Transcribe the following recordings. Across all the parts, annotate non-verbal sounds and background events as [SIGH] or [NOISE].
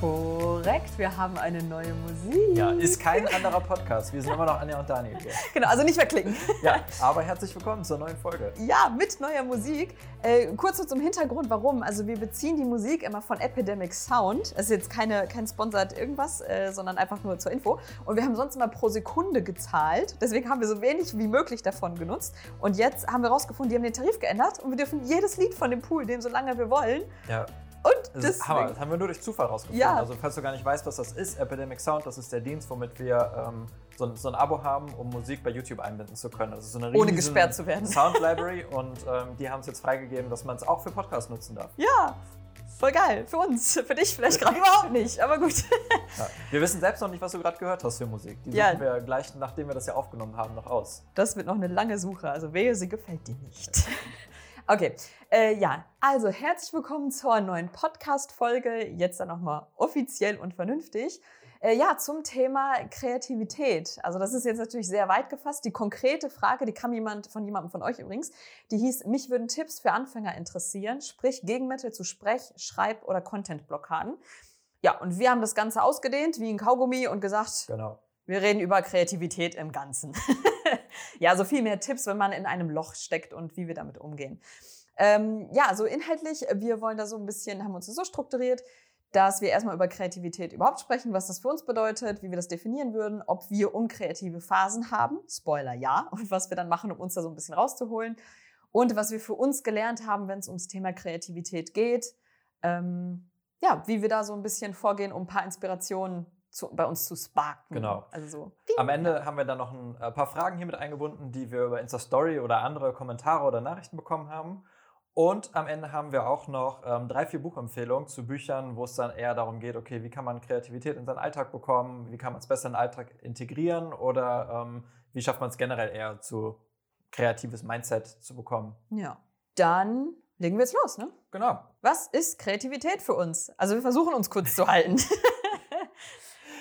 Korrekt, wir haben eine neue Musik. Ja, ist kein anderer Podcast. Wir sind immer noch Anja und Daniel hier. [LAUGHS] Genau, also nicht verklicken. Ja, [LAUGHS] aber herzlich willkommen zur neuen Folge. Ja, mit neuer Musik. Äh, kurz zum Hintergrund, warum. Also wir beziehen die Musik immer von Epidemic Sound. Es ist jetzt keine, kein Sponsored irgendwas, äh, sondern einfach nur zur Info. Und wir haben sonst immer pro Sekunde gezahlt. Deswegen haben wir so wenig wie möglich davon genutzt. Und jetzt haben wir rausgefunden, die haben den Tarif geändert und wir dürfen jedes Lied von dem Pool nehmen, solange wir wollen. Ja. Und Das ist Hammer. Das haben wir nur durch Zufall rausgefunden. Ja. Also, falls du gar nicht weißt, was das ist, Epidemic Sound, das ist der Dienst, womit wir ähm, so, ein, so ein Abo haben, um Musik bei YouTube einbinden zu können. Ist so eine Ohne gesperrt zu werden. Sound [LAUGHS] Library und ähm, die haben es jetzt freigegeben, dass man es auch für Podcasts nutzen darf. Ja, voll geil. Für uns. [LAUGHS] Für dich vielleicht gerade überhaupt nicht, aber gut. [LAUGHS] Ja. Wir wissen selbst noch nicht, was du gerade gehört hast für Musik. Die Ja. suchen wir gleich, nachdem wir das ja aufgenommen haben, noch aus. Das wird noch eine lange Suche, also wehe, sie gefällt dir nicht. Okay, äh, ja, also herzlich willkommen zur neuen Podcast-Folge, jetzt dann nochmal offiziell und vernünftig. Äh, ja, zum Thema Kreativität. Also das ist jetzt natürlich sehr weit gefasst. Die konkrete Frage, die kam jemand von jemandem von euch übrigens, die hieß, mich würden Tipps für Anfänger interessieren, sprich Gegenmittel zu Sprech-, Schreib- oder Content-Blockaden. Ja, und wir haben das Ganze ausgedehnt wie ein Kaugummi und gesagt, Genau. wir reden über Kreativität im Ganzen. [LAUGHS] ja, so viel mehr Tipps, wenn man in einem Loch steckt und wie wir damit umgehen. Ähm, ja, so inhaltlich, wir wollen da so ein bisschen, haben uns so strukturiert, dass wir erstmal über Kreativität überhaupt sprechen, was das für uns bedeutet, wie wir das definieren würden, ob wir unkreative Phasen haben, Spoiler ja, [LAUGHS] und was wir dann machen, um uns da so ein bisschen rauszuholen. Und was wir für uns gelernt haben, wenn es ums Thema Kreativität geht. Ähm, ja, wie wir da so ein bisschen vorgehen, um ein paar Inspirationen zu, bei uns zu sparken. Genau. Also so. Am Ende haben wir dann noch ein äh, paar Fragen hier mit eingebunden, die wir über Insta-Story oder andere Kommentare oder Nachrichten bekommen haben. Und am Ende haben wir auch noch ähm, drei, vier Buchempfehlungen zu Büchern, wo es dann eher darum geht, okay, wie kann man Kreativität in seinen Alltag bekommen, wie kann man es besser in den Alltag integrieren oder ähm, wie schafft man es generell eher zu kreatives Mindset zu bekommen. Ja. Dann legen wir jetzt los, ne? Genau. Was ist Kreativität für uns? Also wir versuchen uns kurz zu halten. [LAUGHS]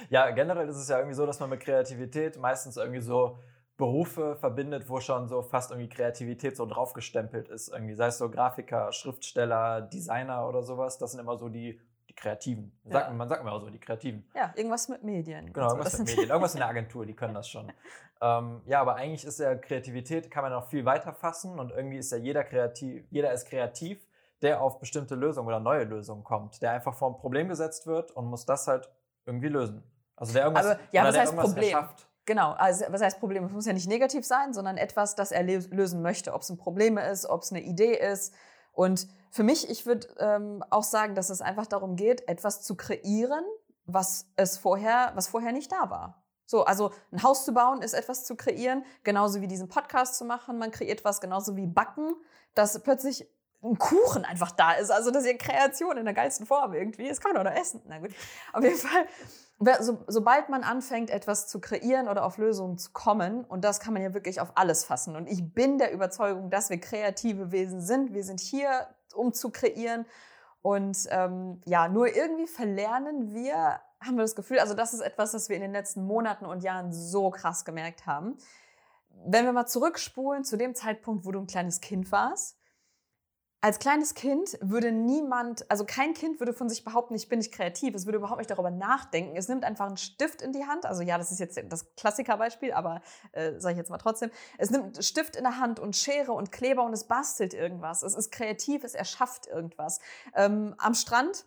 Ja, generell ist es ja irgendwie so, dass man mit Kreativität meistens irgendwie so Berufe verbindet, wo schon so fast irgendwie Kreativität so draufgestempelt ist. Irgendwie, sei es so Grafiker, Schriftsteller, Designer oder sowas. Das sind immer so die, die Kreativen. Sagt, Ja. Man sagt immer auch so, die Kreativen. ja, irgendwas mit Medien. Genau, irgendwas mit Medien, irgendwas in der Agentur, die können das schon. [LAUGHS] ähm, ja, aber eigentlich ist ja Kreativität, kann man noch viel weiter fassen und irgendwie ist ja jeder kreativ, jeder ist kreativ, der auf bestimmte Lösungen oder neue Lösungen kommt, der einfach vor ein Problem gesetzt wird und muss das halt irgendwie lösen. Also der irgendwas, Aber, ja, was heißt Problem? erschafft. Genau, also was heißt Problem? Es muss ja nicht negativ sein, sondern etwas, das er lösen möchte. Ob es ein Problem ist, ob es eine Idee ist. Und für mich, ich würde ähm, auch sagen, dass es einfach darum geht, etwas zu kreieren, was es vorher, was vorher nicht da war. So, also ein Haus zu bauen ist etwas zu kreieren, genauso wie diesen Podcast zu machen. Man kreiert was, genauso wie Backen, dass plötzlich ein Kuchen einfach da ist. Also das ist ja Kreation in der geilsten Form irgendwie. Das kann man auch noch essen. Na gut. Auf jeden Fall, so, sobald man anfängt, etwas zu kreieren oder auf Lösungen zu kommen, und das kann man ja wirklich auf alles fassen. Und ich bin der Überzeugung, dass wir kreative Wesen sind. Wir sind hier, um zu kreieren. Und ähm, ja, nur irgendwie verlernen wir, haben wir das Gefühl, also das ist etwas, das wir in den letzten Monaten und Jahren so krass gemerkt haben. Wenn wir mal zurückspulen zu dem Zeitpunkt, wo du ein kleines Kind warst, als kleines Kind würde niemand, also kein Kind würde von sich behaupten, ich bin nicht kreativ. Es würde überhaupt nicht darüber nachdenken. Es nimmt einfach einen Stift in die Hand. Also ja, das ist jetzt das Klassikerbeispiel, aber äh, sage ich jetzt mal trotzdem. Es nimmt einen Stift in der Hand und Schere und Kleber und es bastelt irgendwas. Es ist kreativ, es erschafft irgendwas. Ähm, am Strand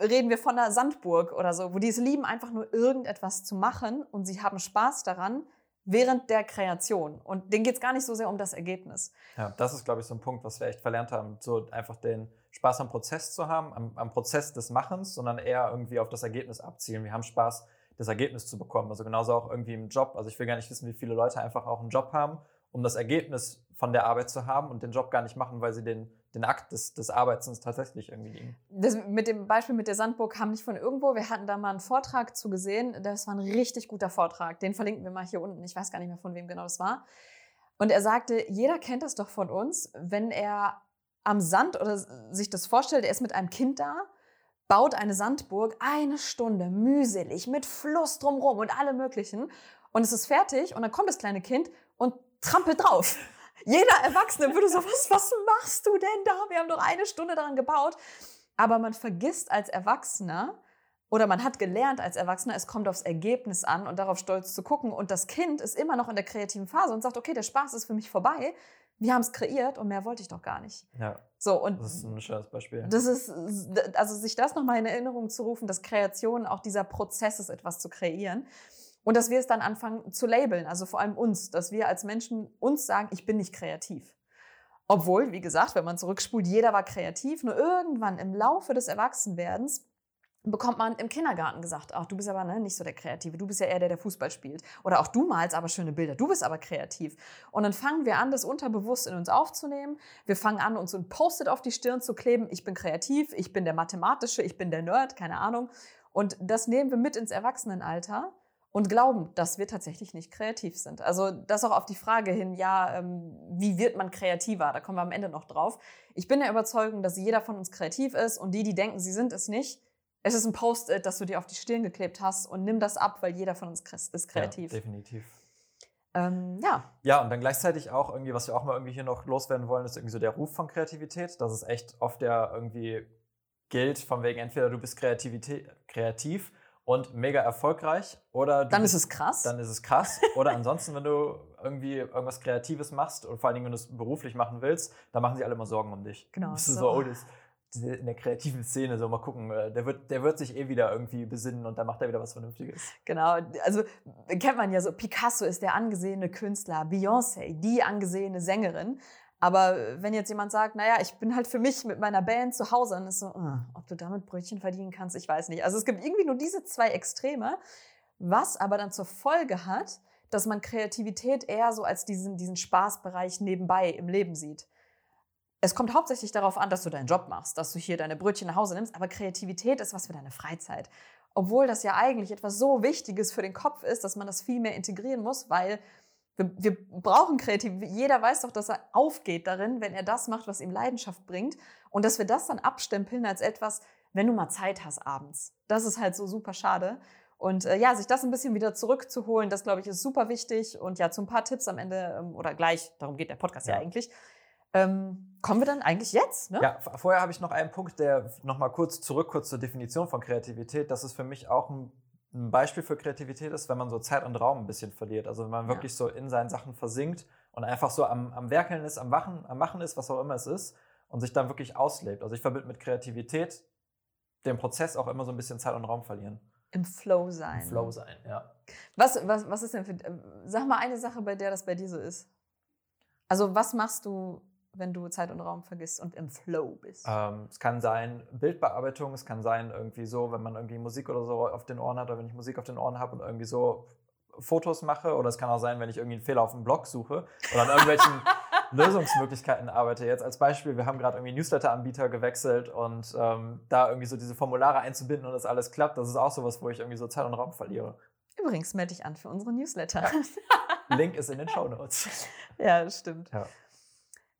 reden wir von einer Sandburg oder so, wo die es lieben, einfach nur irgendetwas zu machen und sie haben Spaß daran während der Kreation. Und denen geht es gar nicht so sehr um das Ergebnis. Ja, das ist, glaube ich, so ein Punkt, was wir echt verlernt haben, so einfach den Spaß am Prozess zu haben, am, am Prozess des Machens, sondern eher irgendwie auf das Ergebnis abzielen. Wir haben Spaß, das Ergebnis zu bekommen. Also genauso auch irgendwie im Job. Also ich will gar nicht wissen, wie viele Leute einfach auch einen Job haben, um das Ergebnis von der Arbeit zu haben und den Job gar nicht machen, weil sie den, den Akt des, des Arbeitens tatsächlich irgendwie lieben. Das, mit dem Beispiel mit der Sandburg kam nicht von irgendwo. Wir hatten da mal einen Vortrag zu gesehen. Das war ein richtig guter Vortrag. Den verlinken wir mal hier unten. Ich weiß gar nicht mehr, von wem genau das war. Und er sagte, jeder kennt das doch von uns, wenn er am Sand oder sich das vorstellt, er ist mit einem Kind da, baut eine Sandburg, eine Stunde mühselig, mit Fluss drumrum und allem möglichen. Und es ist fertig und dann kommt das kleine Kind und trampelt drauf. Jeder Erwachsene würde so, was, was machst du denn da? Wir haben doch eine Stunde daran gebaut. Aber man vergisst als Erwachsener, Oder man hat gelernt als Erwachsener, es kommt aufs Ergebnis an und darauf stolz zu gucken. Und das Kind ist immer noch in der kreativen Phase und sagt, okay, der Spaß ist für mich vorbei. Wir haben es kreiert und mehr wollte ich doch gar nicht. Ja. So, und Das ist ein schönes Beispiel. das ist, also sich das nochmal in Erinnerung zu rufen, dass Kreation auch dieser Prozess ist, etwas zu kreieren. Und dass wir es dann anfangen zu labeln, also vor allem uns, dass wir als Menschen uns sagen, ich bin nicht kreativ. Obwohl, wie gesagt, wenn man zurückspult, jeder war kreativ, nur irgendwann im Laufe des Erwachsenwerdens bekommt man im Kindergarten gesagt, ach, du bist aber ne, nicht so der Kreative, du bist ja eher der, der Fußball spielt. Oder auch du malst aber schöne Bilder, du bist aber kreativ. Und dann fangen wir an, das unterbewusst in uns aufzunehmen. Wir fangen an, uns ein Post-it auf die Stirn zu kleben, ich bin kreativ, ich bin der Mathematische, ich bin der Nerd, keine Ahnung. Und das nehmen wir mit ins Erwachsenenalter und glauben, dass wir tatsächlich nicht kreativ sind. Also das auch auf die Frage hin, ja, ähm, wie wird man kreativer? Da kommen wir am Ende noch drauf. Ich bin der Überzeugung, dass jeder von uns kreativ ist und die, die denken, sie sind es nicht, es ist ein Post-it, das du dir auf die Stirn geklebt hast und nimm das ab, weil jeder von uns ist kreativ. Ja, definitiv. ähm, ja, Ja, und dann gleichzeitig auch irgendwie, was wir auch mal irgendwie hier noch loswerden wollen, ist irgendwie so der Ruf von Kreativität. Das ist echt oft der irgendwie gilt, von wegen entweder du bist Kreativität, kreativ und mega erfolgreich oder dann bist, ist es krass. dann ist es krass. oder ansonsten, wenn du irgendwie irgendwas Kreatives machst und vor allen Dingen, wenn du es beruflich machen willst, dann machen sie alle immer Sorgen um dich. Genau, Bist du so. so, oh, das, in der kreativen Szene, so mal gucken, äh, der wird, der wird sich eh wieder irgendwie besinnen und dann macht er wieder was Vernünftiges. Genau, also kennt man ja so, Picasso ist der angesehene Künstler, Beyoncé, die angesehene Sängerin. Aber wenn jetzt jemand sagt, naja, ich bin halt für mich mit meiner Band zu Hause, dann ist so, ah, ob du damit Brötchen verdienen kannst, ich weiß nicht. Also es gibt irgendwie nur diese zwei Extreme, was aber dann zur Folge hat, dass man Kreativität eher so als diesen, diesen Spaßbereich nebenbei im Leben sieht. Es kommt hauptsächlich darauf an, dass du deinen Job machst, dass du hier deine Brötchen nach Hause nimmst, aber Kreativität ist was für deine Freizeit. Obwohl das ja eigentlich etwas so Wichtiges für den Kopf ist, dass man das viel mehr integrieren muss, weil wir, wir brauchen Kreativität. Jeder weiß doch, dass er aufgeht darin, wenn er das macht, was ihm Leidenschaft bringt. Und dass wir das dann abstempeln als etwas, wenn du mal Zeit hast abends. Das ist halt so super schade. Und äh, ja, sich das ein bisschen wieder zurückzuholen, das glaube ich ist super wichtig. Und ja, zu ein paar Tipps am Ende ähm, oder gleich, darum geht der Podcast ja, Ja. eigentlich. Ähm, kommen wir dann eigentlich jetzt? Ne? Ja, vorher habe ich noch einen Punkt, der nochmal kurz zurück, kurz zur Definition von Kreativität. Das ist für mich auch ein, ein Beispiel für Kreativität ist, wenn man so Zeit und Raum ein bisschen verliert. Also wenn man Ja. wirklich so in seinen Sachen versinkt und einfach so am, am Werkeln ist, am Wachen, am Machen ist, was auch immer es ist, und sich dann wirklich auslebt. Also ich verbinde mit Kreativität den Prozess auch immer so ein bisschen Zeit und Raum verlieren. Im Flow sein. Im Flow sein, ja. Was, was, was ist denn für. äh, Sag mal eine Sache, bei der das bei dir so ist. Also, was machst du, wenn du Zeit und Raum vergisst und im Flow bist? Ähm, es kann sein Bildbearbeitung, es kann sein irgendwie so, wenn man irgendwie Musik oder so auf den Ohren hat oder wenn ich Musik auf den Ohren habe und irgendwie so Fotos mache oder es kann auch sein, wenn ich irgendwie einen Fehler auf dem Blog suche oder an irgendwelchen [LAUGHS] Lösungsmöglichkeiten arbeite. Jetzt als Beispiel, wir haben gerade irgendwie Newsletter-Anbieter gewechselt und ähm, da irgendwie so diese Formulare einzubinden und das alles klappt, das ist auch sowas, wo ich irgendwie so Zeit und Raum verliere. Übrigens, melde dich an für unsere Newsletter. [LAUGHS] Link ist in den Show Notes. ja, das stimmt. Ja.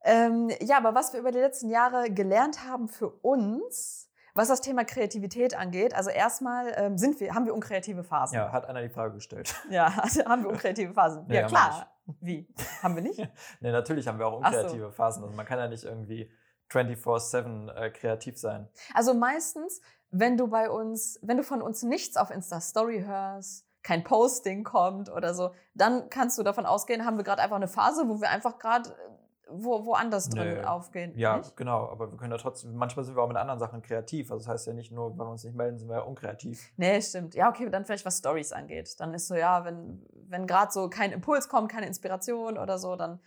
Ähm, ja, aber was wir über die letzten Jahre gelernt haben für uns, was das Thema Kreativität angeht, also erstmal ähm, sind wir, haben wir unkreative Phasen. Ja, hat einer die Frage gestellt. [LAUGHS] Ja, haben wir unkreative Phasen. Nee, ja, klar. Wie? Haben wir nicht? [LAUGHS] nee, natürlich haben wir auch Ach so. unkreative Phasen. Also man kann ja nicht irgendwie 24-7 äh, kreativ sein. Also meistens, wenn du bei uns, wenn du von uns nichts auf Insta Story hörst, kein Posting kommt oder so, dann kannst du davon ausgehen, haben wir gerade einfach eine Phase, wo wir einfach gerade wo, woanders drin Nö. aufgehen. Ja, Nicht? genau, aber wir können ja trotzdem, manchmal sind wir auch mit anderen Sachen kreativ. Also das heißt ja nicht nur, weil wir uns nicht melden, sind wir ja unkreativ. Nee, stimmt. Ja, okay, dann vielleicht was Stories angeht. Dann ist so, ja, wenn, wenn gerade so kein Impuls kommt, keine Inspiration oder so, dann.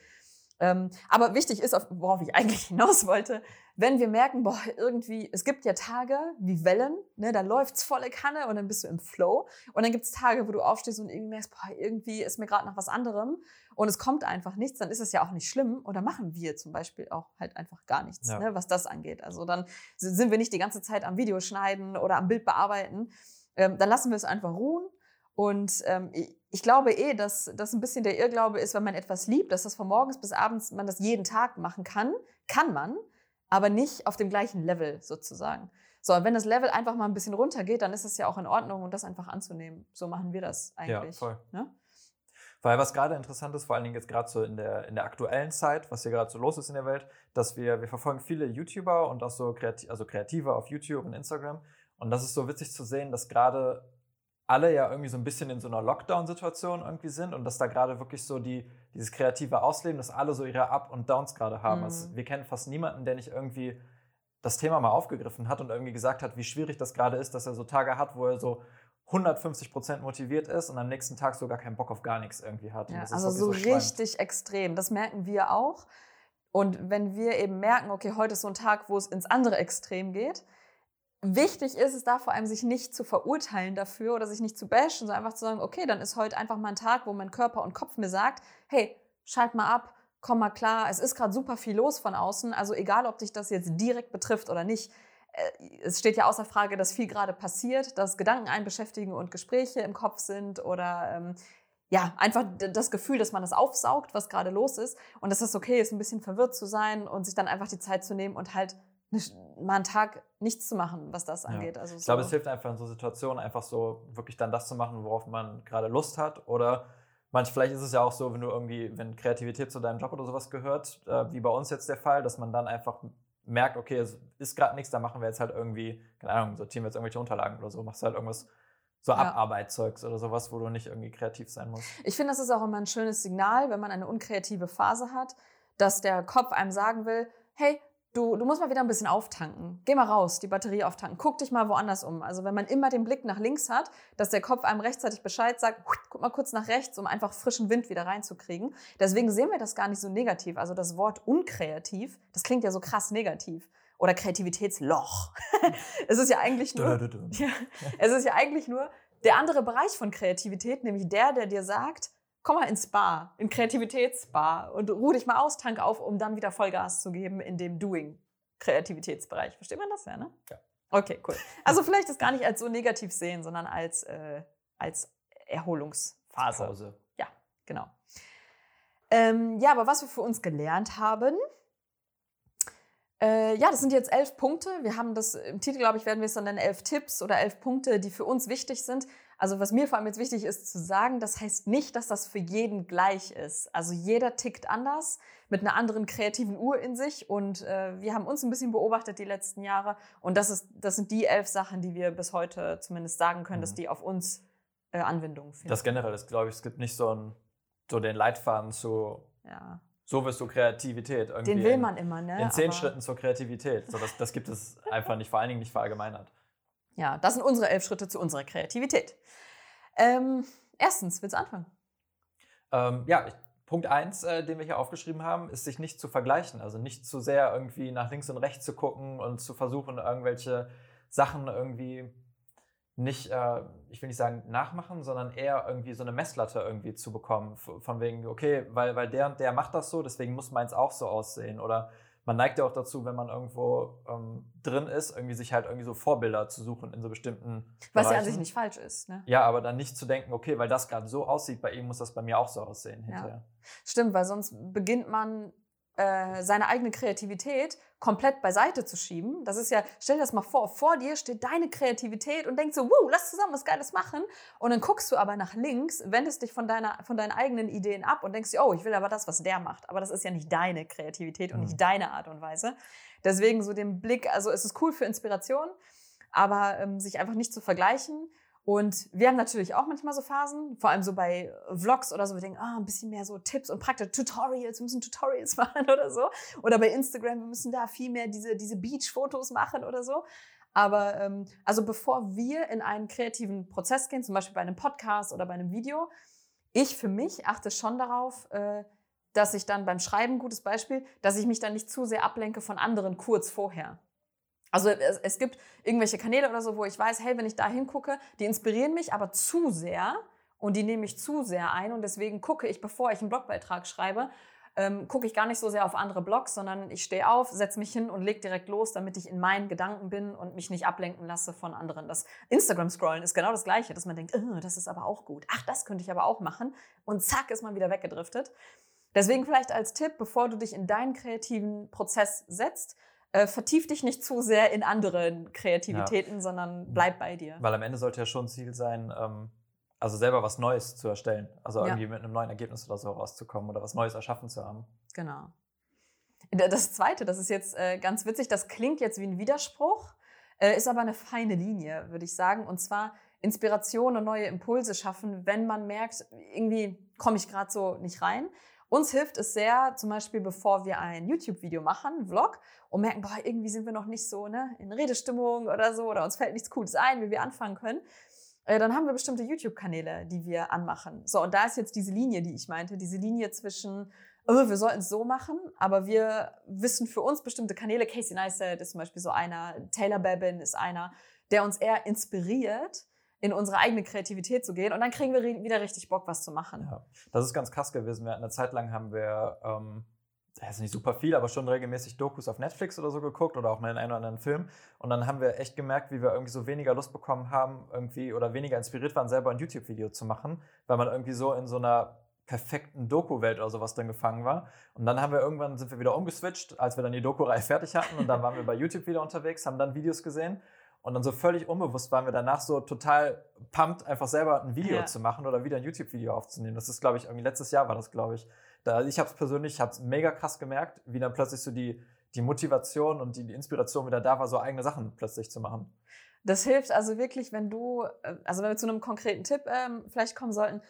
Ähm, aber wichtig ist, auf, worauf ich [LAUGHS] eigentlich hinaus wollte, wenn wir merken, boah, irgendwie, es gibt ja Tage wie Wellen, ne, da läuft's volle Kanne und dann bist du im Flow. Und dann gibt's Tage, wo du aufstehst und irgendwie merkst, boah, irgendwie ist mir gerade nach was anderem und es kommt einfach nichts, dann ist es ja auch nicht schlimm. Oder machen wir zum Beispiel auch halt einfach gar nichts, Ja. ne, was das angeht. Also dann sind wir nicht die ganze Zeit am Video schneiden oder am Bild bearbeiten. Ähm, dann lassen wir es einfach ruhen. Und ähm, ich, glaube eh, dass das ein bisschen der Irrglaube ist, wenn man etwas liebt, dass das von morgens bis abends man das jeden Tag machen kann. Kann man, aber nicht auf dem gleichen Level sozusagen. So, und wenn das Level einfach mal ein bisschen runtergeht, dann ist es ja auch in Ordnung und das einfach anzunehmen. So machen wir das eigentlich. Ja, voll. Ne? Weil was gerade interessant ist, vor allen Dingen jetzt gerade so in der, in der aktuellen Zeit, was hier gerade so los ist in der Welt, dass wir, wir verfolgen viele YouTuber und auch so kreativ, also Kreative auf YouTube und Instagram. Und das ist so witzig zu sehen, dass gerade alle ja irgendwie so ein bisschen in so einer Lockdown-Situation irgendwie sind und dass da gerade wirklich so die, dieses kreative Ausleben, dass alle so ihre Up- und Downs gerade haben. Mhm. Also wir kennen fast niemanden, der nicht irgendwie das Thema mal aufgegriffen hat und irgendwie gesagt hat, wie schwierig das gerade ist, dass er so Tage hat, wo er so 150 Prozent motiviert ist und am nächsten Tag sogar keinen Bock auf gar nichts irgendwie hat. Ja, also so, so richtig extrem. Das merken wir auch. Und wenn wir eben merken, okay, heute ist so ein Tag, wo es ins andere Extrem geht, wichtig ist es da vor allem, sich nicht zu verurteilen dafür oder sich nicht zu bashen, sondern einfach zu sagen, okay, dann ist heute einfach mal ein Tag, wo mein Körper und Kopf mir sagt, hey, schalt mal ab, komm mal klar, es ist gerade super viel los von außen, also egal, ob dich das jetzt direkt betrifft oder nicht, äh, es steht ja außer Frage, dass viel gerade passiert, dass Gedanken einen beschäftigen und Gespräche im Kopf sind oder ähm, ja, einfach das Gefühl, dass man das aufsaugt, was gerade los ist. Und dass es okay ist, ein bisschen verwirrt zu sein und sich dann einfach die Zeit zu nehmen und halt mal einen Tag nichts zu machen, was das angeht. Ja. Also ich so. glaube, es hilft einfach in so Situationen, einfach so wirklich dann das zu machen, worauf man gerade Lust hat oder manch, vielleicht ist es ja auch so, wenn du irgendwie, wenn Kreativität zu deinem Job oder sowas gehört, äh, wie bei uns jetzt der Fall, dass man dann einfach merkt, okay, es ist gerade nichts, da machen wir jetzt halt irgendwie, keine Ahnung, sortieren wir jetzt irgendwelche Unterlagen oder so, machst halt irgendwas so ja. Abarbeitszeugs oder sowas, wo du nicht irgendwie kreativ sein musst. Ich finde, das ist auch immer ein schönes Signal, wenn man eine unkreative Phase hat, dass der Kopf einem sagen will, hey, du, du musst mal wieder ein bisschen auftanken. Geh mal raus, die Batterie auftanken. Guck dich mal woanders um. Also wenn man immer den Blick nach links hat, dass der Kopf einem rechtzeitig Bescheid sagt, guck mal kurz nach rechts, um einfach frischen Wind wieder reinzukriegen. Deswegen sehen wir das gar nicht so negativ. Also das Wort unkreativ, das klingt ja so krass negativ. Oder Kreativitätsloch. [LAUGHS] es ist ja eigentlich nur, [LAUGHS] ja, es ist ja eigentlich nur der andere Bereich von Kreativität, nämlich der, der dir sagt, komm mal ins Spa, in Kreativitätsspa und ruh dich mal aus, tank auf, um dann wieder Vollgas zu geben in dem Doing-Kreativitätsbereich. Versteht man das ja, ne? Ja. Okay, cool. Also vielleicht das gar nicht als so negativ sehen, sondern als, äh, als Erholungsphase. Pause. Ja, genau. Ähm, ja, aber was wir für uns gelernt haben, äh, ja, das sind jetzt elf Punkte. Wir haben das im Titel, glaube ich, werden wir es dann nennen, elf Tipps oder elf Punkte, die für uns wichtig sind. Also was mir vor allem jetzt wichtig ist zu sagen, das heißt nicht, dass das für jeden gleich ist. Also jeder tickt anders mit einer anderen kreativen Uhr in sich und äh, wir haben uns ein bisschen beobachtet die letzten Jahre und das, ist, das sind die elf Sachen, die wir bis heute zumindest sagen können, mhm. dass die auf uns äh, Anwendung finden. Das generell ist, glaube ich, es gibt nicht so, ein, so den Leitfaden zu ja. So wirst du Kreativität irgendwie. Den will man immer, ne? In zehn Aber Schritten zur Kreativität. So, das, das gibt es [LAUGHS] einfach nicht, vor allen Dingen nicht verallgemeinert. Ja, das sind unsere elf Schritte zu unserer Kreativität. Ähm, erstens, willst du anfangen? Ähm, ja, Punkt eins, äh, den wir hier aufgeschrieben haben, ist sich nicht zu vergleichen. Also nicht zu sehr irgendwie nach links und rechts zu gucken und zu versuchen, irgendwelche Sachen irgendwie nicht, äh, ich will nicht sagen nachmachen, sondern eher irgendwie so eine Messlatte irgendwie zu bekommen. Von wegen, okay, weil, weil der und der macht das so, deswegen muss meins auch so aussehen. Oder man neigt ja auch dazu, wenn man irgendwo ähm, drin ist, irgendwie sich halt irgendwie so Vorbilder zu suchen in so bestimmten. Was Bereichen. ja an sich nicht falsch ist, ne? Ja, aber dann nicht zu denken, okay, weil das gerade so aussieht, bei ihm muss das bei mir auch so aussehen hinterher. Ja. Stimmt, weil sonst beginnt man äh, seine eigene Kreativität komplett beiseite zu schieben. Das ist ja, stell dir das mal vor, vor dir steht deine Kreativität und denkst so, wow, lass zusammen was Geiles machen. Und dann guckst du aber nach links, wendest dich von, deiner, von deinen eigenen Ideen ab und denkst dir, oh, ich will aber das, was der macht. Aber das ist ja nicht deine Kreativität und mhm. nicht deine Art und Weise. Deswegen so den Blick, also es ist cool für Inspiration, aber ähm, sich einfach nicht zu vergleichen und wir haben natürlich auch manchmal so Phasen, vor allem so bei Vlogs oder so, wir denken, ah, ein bisschen mehr so Tipps und praktisch Tutorials, wir müssen Tutorials [LAUGHS] machen oder so. Oder bei Instagram, wir müssen da viel mehr diese, diese Beach-Fotos machen oder so. Aber ähm, also bevor wir in einen kreativen Prozess gehen, zum Beispiel bei einem Podcast oder bei einem Video, ich für mich achte schon darauf, äh, dass ich dann beim Schreiben, gutes Beispiel, dass ich mich dann nicht zu sehr ablenke von anderen kurz vorher. Also es, es, gibt irgendwelche Kanäle oder so, wo ich weiß, hey, wenn ich da hingucke, die inspirieren mich aber zu sehr und die nehme ich zu sehr ein und deswegen gucke ich, bevor ich einen Blogbeitrag schreibe, ähm, gucke ich gar nicht so sehr auf andere Blogs, sondern ich stehe auf, setze mich hin und leg direkt los, damit ich in meinen Gedanken bin und mich nicht ablenken lasse von anderen. Das Instagram-Scrollen ist genau das Gleiche, dass man denkt, oh, das ist aber auch gut. Ach, das könnte ich aber auch machen. Und zack, ist man wieder weggedriftet. Deswegen vielleicht als Tipp, bevor du dich in deinen kreativen Prozess setzt, äh, vertief dich nicht zu sehr in anderen Kreativitäten, ja. sondern bleib bei dir. Weil am Ende sollte ja schon Ziel sein, ähm, also selber was Neues zu erstellen. Also ja. irgendwie mit einem neuen Ergebnis oder so rauszukommen oder was Neues erschaffen zu haben. Genau. Das Zweite, das ist jetzt äh, ganz witzig, das klingt jetzt wie ein Widerspruch, Äh, ist aber eine feine Linie, würde ich sagen. Und zwar Inspiration und neue Impulse schaffen, wenn man merkt, irgendwie komme ich gerade so nicht rein. Uns hilft es sehr, zum Beispiel bevor wir ein YouTube-Video machen, Vlog, und merken, boah, irgendwie sind wir noch nicht so ne, in Redestimmung oder so, oder uns fällt nichts Cooles ein, wie wir anfangen können. Äh, dann haben wir bestimmte YouTube-Kanäle, die wir anmachen. So, und da ist jetzt diese Linie, die ich meinte, diese Linie zwischen, oh, wir sollten es so machen, aber wir wissen für uns bestimmte Kanäle. Casey Neistat ist zum Beispiel so einer, Taylor Babin ist einer, der uns eher inspiriert, in unsere eigene Kreativität zu gehen. Und dann kriegen wir wieder richtig Bock, was zu machen. Ja, das ist ganz krass gewesen. Wir hatten eine Zeit lang haben wir, ähm, das ist nicht super viel, aber schon regelmäßig Dokus auf Netflix oder so geguckt oder auch mal in einen oder anderen Film. Und dann haben wir echt gemerkt, wie wir irgendwie so weniger Lust bekommen haben, irgendwie oder weniger inspiriert waren, selber ein YouTube-Video zu machen, weil man irgendwie so in so einer perfekten Doku-Welt oder sowas drin gefangen war. Und dann haben wir irgendwann sind wir wieder umgeswitcht, als wir dann die Doku-Reihe fertig hatten und dann waren wir bei [LAUGHS] YouTube wieder unterwegs, haben dann Videos gesehen und dann so völlig unbewusst waren wir danach so total pumped, einfach selber ein Video ja. zu machen oder wieder ein YouTube-Video aufzunehmen. Das ist, glaube ich, irgendwie letztes Jahr war das, glaube ich. Da, ich habe es persönlich, ich habe es mega krass gemerkt, wie dann plötzlich so die, die Motivation und die, die Inspiration wieder da war, so eigene Sachen plötzlich zu machen. Das hilft also wirklich, wenn du, äh, also wenn wir zu einem konkreten Tipp ähm, vielleicht kommen sollten,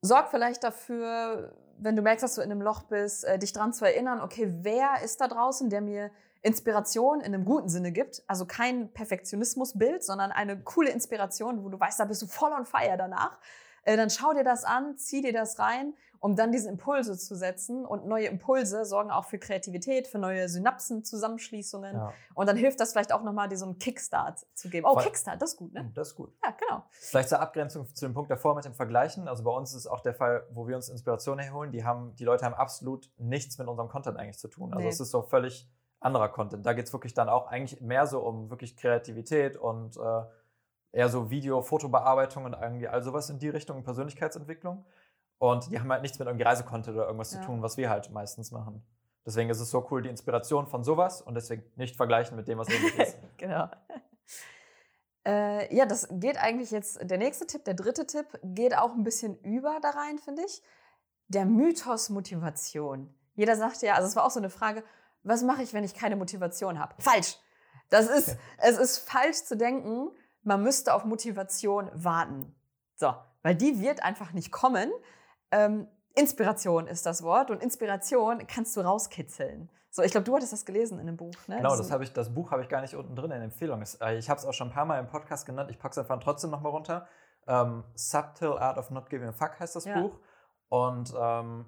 sorg vielleicht dafür, wenn du merkst, dass du in einem Loch bist, äh, dich dran zu erinnern, okay, wer ist da draußen, der mir Inspiration in einem guten Sinne gibt. Also kein Perfektionismusbild, sondern eine coole Inspiration, wo du weißt, da bist du voll on fire danach. Äh, dann schau dir das an, zieh dir das rein, um dann diese Impulse zu setzen. Und neue Impulse sorgen auch für Kreativität, für neue Synapsen, Zusammenschließungen. Ja. Und dann hilft das vielleicht auch nochmal, dir so einen Kickstart zu geben. Oh, Weil, Kickstart, das ist gut, ne? Hm, das ist gut. Ja, genau. Vielleicht zur Abgrenzung zu dem Punkt davor mit dem Vergleichen. Also bei uns ist es auch der Fall, wo wir uns Inspiration herholen. Die, haben, die Leute haben absolut nichts mit unserem Content eigentlich zu tun. Also nee. es ist so völlig anderer Content. Da geht es wirklich dann auch eigentlich mehr so um wirklich Kreativität und äh, eher so Video, Fotobearbeitung und irgendwie all sowas in die Richtung, Persönlichkeitsentwicklung. Und die haben halt nichts mit irgendwie Reisecontent oder irgendwas ja. zu tun, was wir halt meistens machen. Deswegen ist es so cool, die Inspiration von sowas und deswegen nicht vergleichen mit dem, was ähnlich ist. [LAUGHS] genau. [LAUGHS] Äh, ja, das geht eigentlich jetzt, der nächste Tipp, der dritte Tipp, geht auch ein bisschen über da rein, finde ich. Der Mythos Motivation. Jeder sagt ja, also es war auch so eine Frage, was mache ich, wenn ich keine Motivation habe? Falsch. Das ist, es ist falsch zu denken, man müsste auf Motivation warten. So, weil die wird einfach nicht kommen. Ähm, Inspiration ist das Wort und Inspiration kannst du rauskitzeln. So, ich glaube, du hattest das gelesen in dem Buch. Ne? Genau, das, ich, das Buch habe ich gar nicht unten drin in der Empfehlung. Äh, ich habe es auch schon ein paar Mal im Podcast genannt. Ich packe es einfach trotzdem nochmal runter. Ähm, Subtle Art of Not Giving a Fuck heißt das ja. Buch. Und ähm,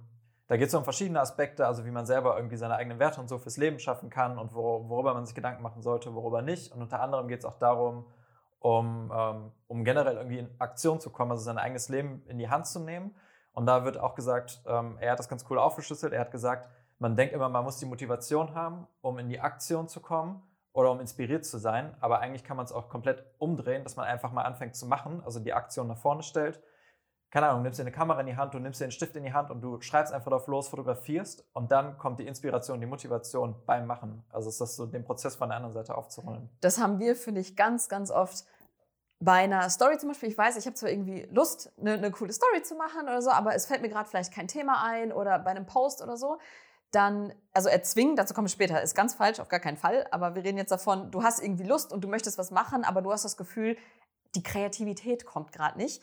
da geht es um verschiedene Aspekte, also wie man selber irgendwie seine eigenen Werte und so fürs Leben schaffen kann und worüber man sich Gedanken machen sollte, worüber nicht. Und unter anderem geht es auch darum, um, ähm, um generell irgendwie in Aktion zu kommen, also sein eigenes Leben in die Hand zu nehmen. Und da wird auch gesagt, ähm, er hat das ganz cool aufgeschlüsselt, er hat gesagt, man denkt immer, man muss die Motivation haben, um in die Aktion zu kommen oder um inspiriert zu sein, aber eigentlich kann man es auch komplett umdrehen, dass man einfach mal anfängt zu machen, also die Aktion nach vorne stellt keine Ahnung, nimmst dir eine Kamera in die Hand, du nimmst dir einen Stift in die Hand und du schreibst einfach drauf los, fotografierst und dann kommt die Inspiration, die Motivation beim Machen. Also ist das so den Prozess von der anderen Seite aufzurollen. Das haben wir, finde ich, ganz, ganz oft bei einer Story zum Beispiel. Ich weiß, ich habe zwar irgendwie Lust, eine, eine coole Story zu machen oder so, aber es fällt mir gerade vielleicht kein Thema ein oder bei einem Post oder so. Dann, also erzwingen, dazu komme ich später, ist ganz falsch, auf gar keinen Fall. Aber wir reden jetzt davon, du hast irgendwie Lust und du möchtest was machen, aber du hast das Gefühl, die Kreativität kommt gerade nicht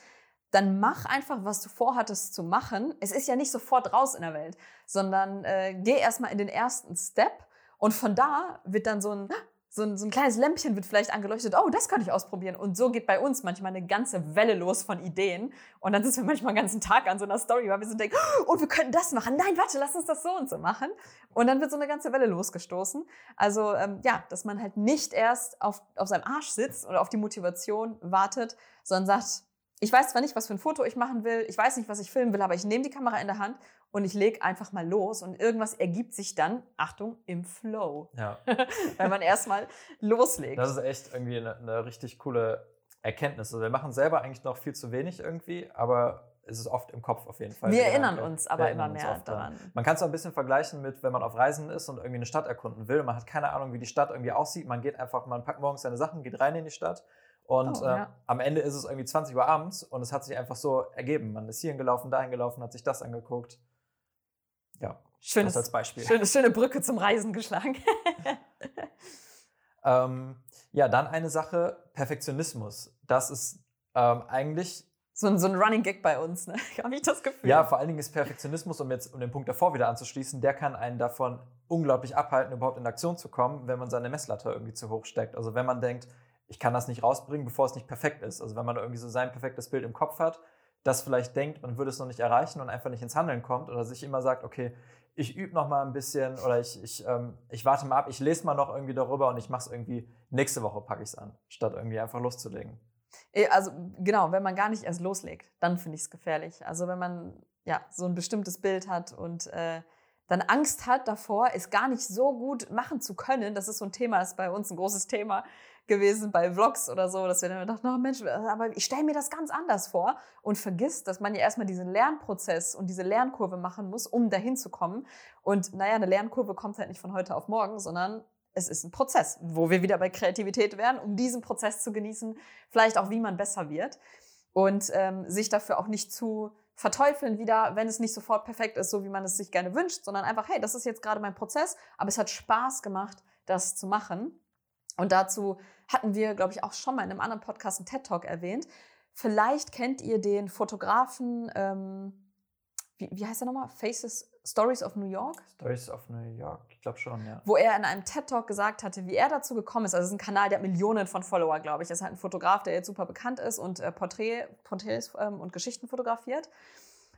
dann mach einfach, was du vorhattest zu machen. Es ist ja nicht sofort raus in der Welt, sondern äh, geh erstmal in den ersten Step und von da wird dann so ein, so ein, so ein kleines Lämpchen wird vielleicht angeleuchtet, oh, das könnte ich ausprobieren. Und so geht bei uns manchmal eine ganze Welle los von Ideen. Und dann sitzen wir manchmal den ganzen Tag an so einer Story, weil wir so denken, oh, wir könnten das machen. Nein, warte, lass uns das so und so machen. Und dann wird so eine ganze Welle losgestoßen. Also ähm, ja, dass man halt nicht erst auf, auf seinem Arsch sitzt oder auf die Motivation wartet, sondern sagt, ich weiß zwar nicht, was für ein Foto ich machen will, ich weiß nicht, was ich filmen will, aber ich nehme die Kamera in der Hand und ich lege einfach mal los und irgendwas ergibt sich dann, Achtung, im Flow. Ja. [LAUGHS] Weil man erstmal loslegt. Das ist echt irgendwie eine, eine richtig coole Erkenntnis. Also wir machen selber eigentlich noch viel zu wenig irgendwie, aber es ist oft im Kopf auf jeden Fall. Wir erinnern uns aber immer mehr daran. Man kann es auch ein bisschen vergleichen mit, wenn man auf Reisen ist und irgendwie eine Stadt erkunden will. Man hat keine Ahnung, wie die Stadt irgendwie aussieht. Man geht einfach, man packt morgens seine Sachen, geht rein in die Stadt und oh, äh, am Ende ist es irgendwie 20 Uhr abends und es hat sich einfach so ergeben. Man ist hierhin gelaufen, dahin gelaufen, hat sich das angeguckt. Ja, Schönes, das als Beispiel. Schöne, schöne Brücke zum Reisen geschlagen. [LAUGHS] Ähm, ja, dann eine Sache, Perfektionismus. Das ist ähm, eigentlich so ein, so ein Running Gag bei uns, ne? [LAUGHS] Habe ich das Gefühl. Ja, vor allen Dingen ist Perfektionismus, um jetzt um den Punkt davor wieder anzuschließen, der kann einen davon unglaublich abhalten, überhaupt in Aktion zu kommen, wenn man seine Messlatte irgendwie zu hoch steckt. Also wenn man denkt, ich kann das nicht rausbringen, bevor es nicht perfekt ist. Also wenn man irgendwie so sein perfektes Bild im Kopf hat, das vielleicht denkt, man würde es noch nicht erreichen und einfach nicht ins Handeln kommt oder sich immer sagt, okay, ich übe noch mal ein bisschen oder ich, ich, ähm, ich warte mal ab, ich lese mal noch irgendwie darüber und ich mache es irgendwie, nächste Woche packe ich es an, statt irgendwie einfach loszulegen. Äh, also genau, wenn man gar nicht erst loslegt, dann finde ich es gefährlich. Also wenn man ja so ein bestimmtes Bild hat und äh, dann Angst hat davor, es gar nicht so gut machen zu können. Das ist so ein Thema, das ist bei uns ein großes Thema gewesen bei Vlogs oder so, dass wir dann dachten, oh Mensch, aber ich stelle mir das ganz anders vor und vergisst, dass man ja erstmal diesen Lernprozess und diese Lernkurve machen muss, um dahin zu kommen. Und naja, eine Lernkurve kommt halt nicht von heute auf morgen, sondern es ist ein Prozess, wo wir wieder bei Kreativität wären, um diesen Prozess zu genießen, vielleicht auch, wie man besser wird und ähm, sich dafür auch nicht zu verteufeln wieder, wenn es nicht sofort perfekt ist, so wie man es sich gerne wünscht, sondern einfach, hey, das ist jetzt gerade mein Prozess, aber es hat Spaß gemacht, das zu machen. Und dazu hatten wir, glaube ich, auch schon mal in einem anderen Podcast einen TED Talk erwähnt. Vielleicht kennt ihr den Fotografen, ähm, wie, wie heißt er nochmal? Faces Stories of New York? Stories of New York, ich glaube schon, ja. Wo er in einem TED-Talk gesagt hatte, wie er dazu gekommen ist. Also, es ist ein Kanal, der hat Millionen von Follower, glaube ich. Er ist halt ein Fotograf, der jetzt super bekannt ist und äh, Porträt, Porträts ähm, und Geschichten fotografiert.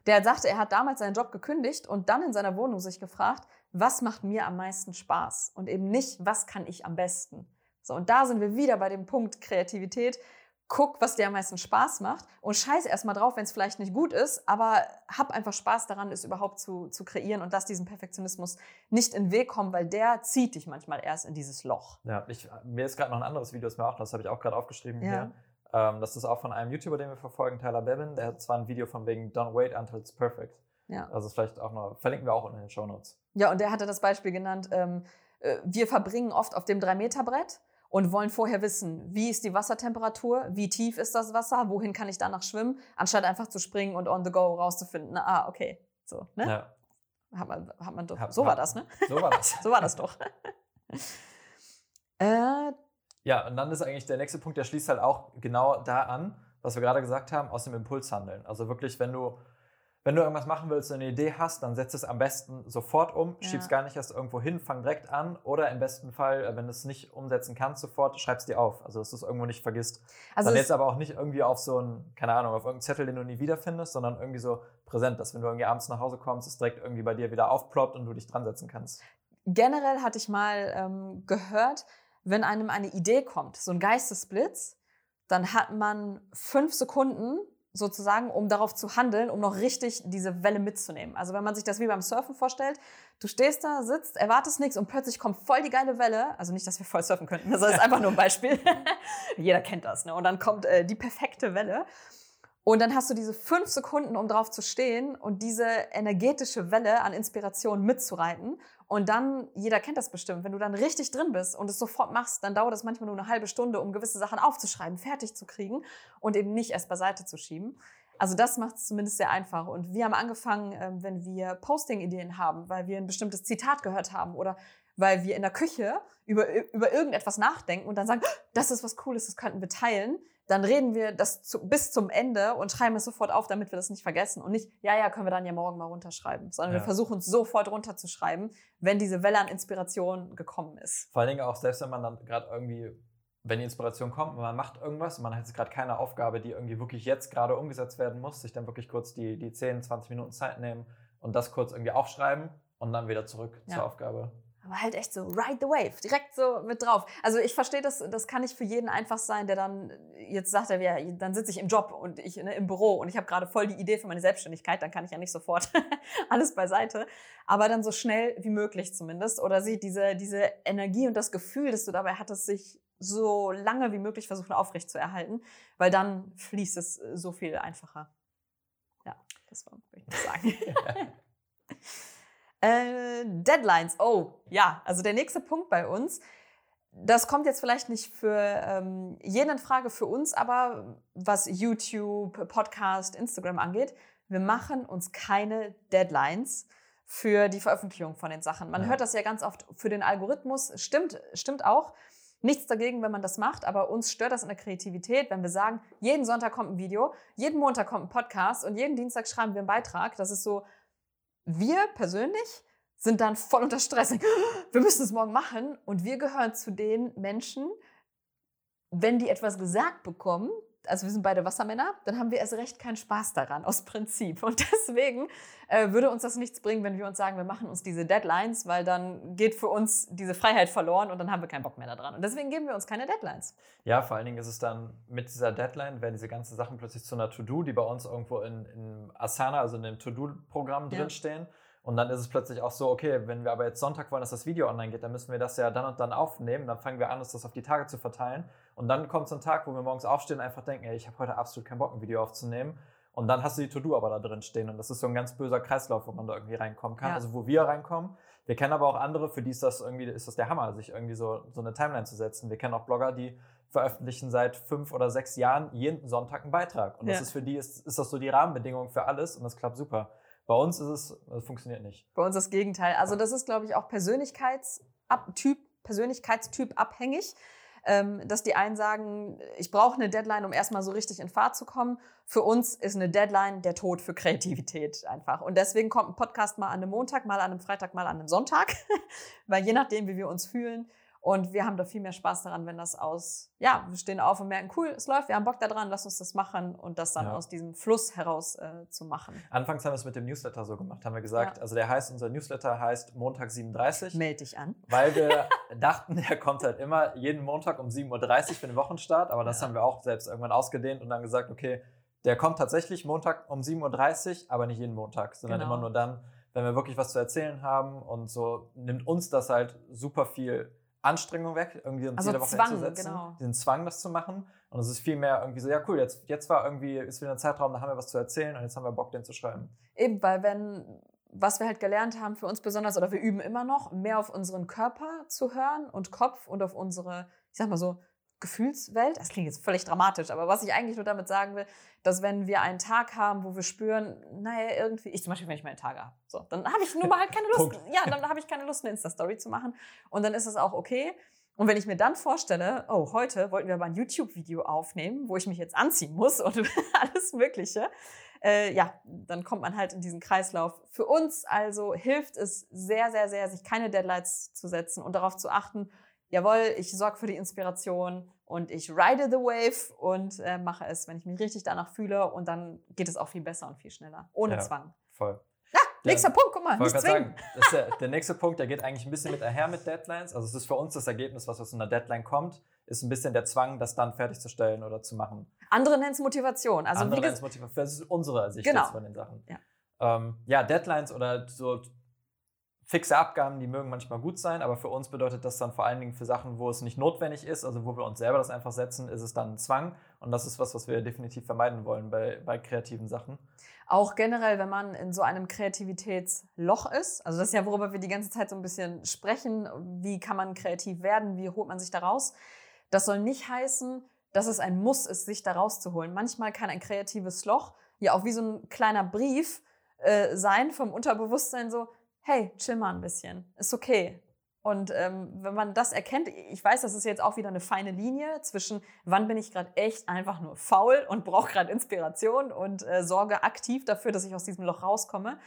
Der sagte, er hat damals seinen Job gekündigt und dann in seiner Wohnung sich gefragt, was macht mir am meisten Spaß? Und eben nicht, was kann ich am besten? So, und da sind wir wieder bei dem Punkt Kreativität guck, was dir am meisten Spaß macht und scheiß erstmal drauf, wenn es vielleicht nicht gut ist, aber hab einfach Spaß daran, es überhaupt zu, zu kreieren und lass diesen Perfektionismus nicht in den Weg kommen, weil der zieht dich manchmal erst in dieses Loch. Ja, ich, mir ist gerade noch ein anderes Video, das mir auch, das habe ich auch gerade aufgeschrieben ja. hier. Ähm, das ist auch von einem YouTuber, den wir verfolgen, Tyler Bevin. Der hat zwar ein Video von wegen Don't wait until it's perfect. Ja. Also vielleicht auch noch, verlinken wir auch in den Show Notes. Ja, und der hatte das Beispiel genannt, ähm, äh, wir verbringen oft auf dem 3-Meter-Brett und wollen vorher wissen, wie ist die Wassertemperatur, wie tief ist das Wasser, wohin kann ich danach schwimmen, anstatt einfach zu springen und on the go rauszufinden, ah, okay, so, ne? Ja. Hat man, hat man doch, hab, [LAUGHS] so war das, ne? So war das. so war das doch. [LAUGHS] äh, ja, und dann ist eigentlich der nächste Punkt, der schließt halt auch genau da an, was wir gerade gesagt haben, aus dem Impulshandeln. Also wirklich, wenn du wenn du irgendwas machen willst und eine Idee hast, dann setz es am besten sofort um, ja. schieb's gar nicht erst irgendwo hin, fang direkt an oder im besten Fall, äh, wenn du es nicht umsetzen kannst, sofort schreib's dir auf, also dass du es irgendwo nicht vergisst. Also dann jetzt aber auch nicht irgendwie auf so einen, keine Ahnung, auf irgendeinen Zettel, den du nie wiederfindest, sondern irgendwie so präsent, dass wenn du irgendwie abends nach Hause kommst, es direkt irgendwie bei dir wieder aufploppt und du dich dran setzen kannst. Generell hatte ich mal ähm, gehört, wenn einem eine Idee kommt, so ein Geistesblitz, dann hat man fünf Sekunden, sozusagen, um darauf zu handeln, um noch richtig diese Welle mitzunehmen. Also wenn man sich das wie beim Surfen vorstellt, du stehst da, sitzt, erwartest nichts und plötzlich kommt voll die geile Welle. Also nicht, dass wir voll surfen könnten, das ist einfach nur ein Beispiel. [LAUGHS] Jeder kennt das. Ne? Und dann kommt äh, die perfekte Welle. Und dann hast du diese fünf Sekunden, um drauf zu stehen und diese energetische Welle an Inspiration mitzureiten. Und dann, jeder kennt das bestimmt, wenn du dann richtig drin bist und es sofort machst, dann dauert es manchmal nur eine halbe Stunde, um gewisse Sachen aufzuschreiben, fertig zu kriegen und eben nicht erst beiseite zu schieben. Also das macht es zumindest sehr einfach. Und wir haben angefangen, ähm, wenn wir Posting-Ideen haben, weil wir ein bestimmtes Zitat gehört haben oder weil wir in der Küche über, über irgendetwas nachdenken und dann sagen, das ist was Cooles, das könnten wir teilen dann reden wir das zu, bis zum Ende und schreiben es sofort auf, damit wir das nicht vergessen. Und nicht, ja, ja, können wir dann ja morgen mal runterschreiben, sondern ja. wir versuchen es sofort runterzuschreiben, wenn diese Welle an Inspiration gekommen ist. Vor allen Dingen auch selbst, wenn man dann gerade irgendwie, wenn die Inspiration kommt und man macht irgendwas und man hat jetzt gerade keine Aufgabe, die irgendwie wirklich jetzt gerade umgesetzt werden muss, sich dann wirklich kurz die, die 10, 20 Minuten Zeit nehmen und das kurz irgendwie aufschreiben und dann wieder zurück ja. zur Aufgabe. Aber halt echt so, ride the wave, direkt so mit drauf. Also ich verstehe das, das kann nicht für jeden einfach sein, der dann, jetzt sagt er, ja, dann sitze ich im Job und ich ne, im Büro und ich habe gerade voll die Idee für meine Selbstständigkeit, dann kann ich ja nicht sofort [LAUGHS] alles beiseite. Aber dann so schnell wie möglich zumindest. Oder sich diese, diese Energie und das Gefühl, das du dabei hattest, sich so lange wie möglich versuchen aufrecht zu erhalten, weil dann fließt es so viel einfacher. Ja, das war, würde ich sagen. [LAUGHS] [LAUGHS] Äh, Deadlines. Oh, ja, also der nächste Punkt bei uns. Das kommt jetzt vielleicht nicht für ähm, jeden in Frage für uns, aber was YouTube, Podcast, Instagram angeht, wir machen uns keine Deadlines für die Veröffentlichung von den Sachen. Man ja. hört das ja ganz oft für den Algorithmus, stimmt, stimmt auch. Nichts dagegen, wenn man das macht, aber uns stört das in der Kreativität, wenn wir sagen, jeden Sonntag kommt ein Video, jeden Montag kommt ein Podcast und jeden Dienstag schreiben wir einen Beitrag. Das ist so, wir persönlich sind dann voll unter Stress. Wir müssen es morgen machen und wir gehören zu den Menschen, wenn die etwas gesagt bekommen, also wir sind beide Wassermänner, dann haben wir erst recht keinen Spaß daran, aus Prinzip. Und deswegen äh, würde uns das nichts bringen, wenn wir uns sagen, wir machen uns diese Deadlines, weil dann geht für uns diese Freiheit verloren und dann haben wir keinen Bock mehr daran. Und deswegen geben wir uns keine Deadlines. Ja, vor allen Dingen ist es dann mit dieser Deadline, werden diese ganzen Sachen plötzlich zu einer To-Do, die bei uns irgendwo in, in Asana, also in dem To-Do-Programm Ja. drinstehen. Und dann ist es plötzlich auch so, okay, wenn wir aber jetzt Sonntag wollen, dass das Video online geht, dann müssen wir das ja dann und dann aufnehmen. Dann fangen wir an, uns das auf die Tage zu verteilen. Und dann kommt so ein Tag, wo wir morgens aufstehen und einfach denken, ey, ich habe heute absolut keinen Bock, ein Video aufzunehmen. Und dann hast du die To-Do aber da drin stehen. Und das ist so ein ganz böser Kreislauf, wo man da irgendwie reinkommen kann. Ja. Also wo wir reinkommen. Wir kennen aber auch andere, für die ist das irgendwie, ist das der Hammer, sich irgendwie so, so eine Timeline zu setzen. Wir kennen auch Blogger, die veröffentlichen seit fünf oder sechs Jahren jeden Sonntag einen Beitrag. Und das Ja. ist für die, ist, ist das so die Rahmenbedingung für alles und das klappt super. Bei uns ist es, das funktioniert nicht. Bei uns das Gegenteil. Also das ist, glaube ich, auch Persönlichkeitstyp, Persönlichkeitstyp abhängig. Ähm, dass die einen sagen, ich brauche eine Deadline, um erstmal so richtig in Fahrt zu kommen. Für uns ist eine Deadline der Tod für Kreativität einfach. Und deswegen kommt ein Podcast mal an einem Montag, mal an einem Freitag, mal an einem Sonntag. [LAUGHS] Weil je nachdem, wie wir uns fühlen. Und wir haben da viel mehr Spaß daran, wenn das aus, ja, wir stehen auf und merken, cool, es läuft, wir haben Bock daran, lass uns das machen und das dann Ja. aus diesem Fluss heraus äh, zu machen. Anfangs haben wir es mit dem Newsletter so gemacht, haben wir gesagt, also der heißt, unser Newsletter heißt Montag 37. Meld dich an. weil wir [LAUGHS] dachten, der kommt halt immer jeden Montag um 7.30 Uhr für den Wochenstart, aber das Ja. haben wir auch selbst irgendwann ausgedehnt und dann gesagt, okay, der kommt tatsächlich Montag um 7.30 Uhr, aber nicht jeden Montag, sondern Genau. immer nur dann, wenn wir wirklich was zu erzählen haben und so nimmt uns das halt super viel Anstrengung weg, irgendwie uns Also jede Woche Zwang, hinzusetzen, genau. diesen Zwang, das zu machen. Und es ist viel mehr irgendwie so, ja cool, jetzt, jetzt war irgendwie, ist wieder ein Zeitraum, da haben wir was zu erzählen und jetzt haben wir Bock, den zu schreiben. Eben, weil wenn, was wir halt gelernt haben für uns besonders, oder wir üben immer noch, mehr auf unseren Körper zu hören und Kopf und auf unsere, ich sag mal so, Gefühlswelt. Das klingt jetzt völlig dramatisch, aber was ich eigentlich nur damit sagen will, dass wenn wir einen Tag haben, wo wir spüren, naja, irgendwie, ich zum Beispiel, wenn ich meine Tage habe, so, dann habe ich nun mal halt keine [LAUGHS] Lust, ja, dann habe ich keine Lust, eine Insta-Story zu machen. Und dann ist es auch okay. Und wenn ich mir dann vorstelle, oh, heute wollten wir aber ein YouTube-Video aufnehmen, wo ich mich jetzt anziehen muss und [LAUGHS] alles Mögliche, äh, ja, dann kommt man halt in diesen Kreislauf. Für uns also hilft es sehr, sehr, sehr, sich keine Deadlines zu setzen und darauf zu achten, jawohl, ich sorge für die Inspiration und ich ride the wave und äh, mache es, wenn ich mich richtig danach fühle und dann geht es auch viel besser und viel schneller, ohne Ja. Zwang. Voll. Ja, nächster Punkt, guck mal, nicht zwingen. sagen, der, der nächste Punkt, der geht eigentlich ein bisschen mit einher mit Deadlines. Also es ist für uns das Ergebnis, was aus einer Deadline kommt, ist ein bisschen der Zwang, das dann fertigzustellen oder zu machen. Andere nennen es Motivation. Also Andere nennen es Motivation. Das ist unsere Sicht Genau. von den Sachen. Ja. Ähm, ja, Deadlines oder so fixe Abgaben, die mögen manchmal gut sein, aber für uns bedeutet das dann vor allen Dingen für Sachen, wo es nicht notwendig ist, also wo wir uns selber das einfach setzen, ist es dann ein Zwang. Und das ist was, was wir definitiv vermeiden wollen bei, bei kreativen Sachen. auch generell, wenn man in so einem Kreativitätsloch ist, also das ist ja, worüber wir die ganze Zeit so ein bisschen sprechen, wie kann man kreativ werden, wie holt man sich da raus, das soll nicht heißen, dass es ein Muss ist, sich da rauszuholen. Manchmal kann ein kreatives Loch ja auch wie so ein kleiner Brief äh, sein vom Unterbewusstsein so, hey, chill mal ein bisschen, ist okay. Und ähm, wenn man das erkennt, ich weiß, das ist jetzt auch wieder eine feine Linie zwischen, wann bin ich gerade echt einfach nur faul und brauche gerade Inspiration und äh, sorge aktiv dafür, dass ich aus diesem Loch rauskomme.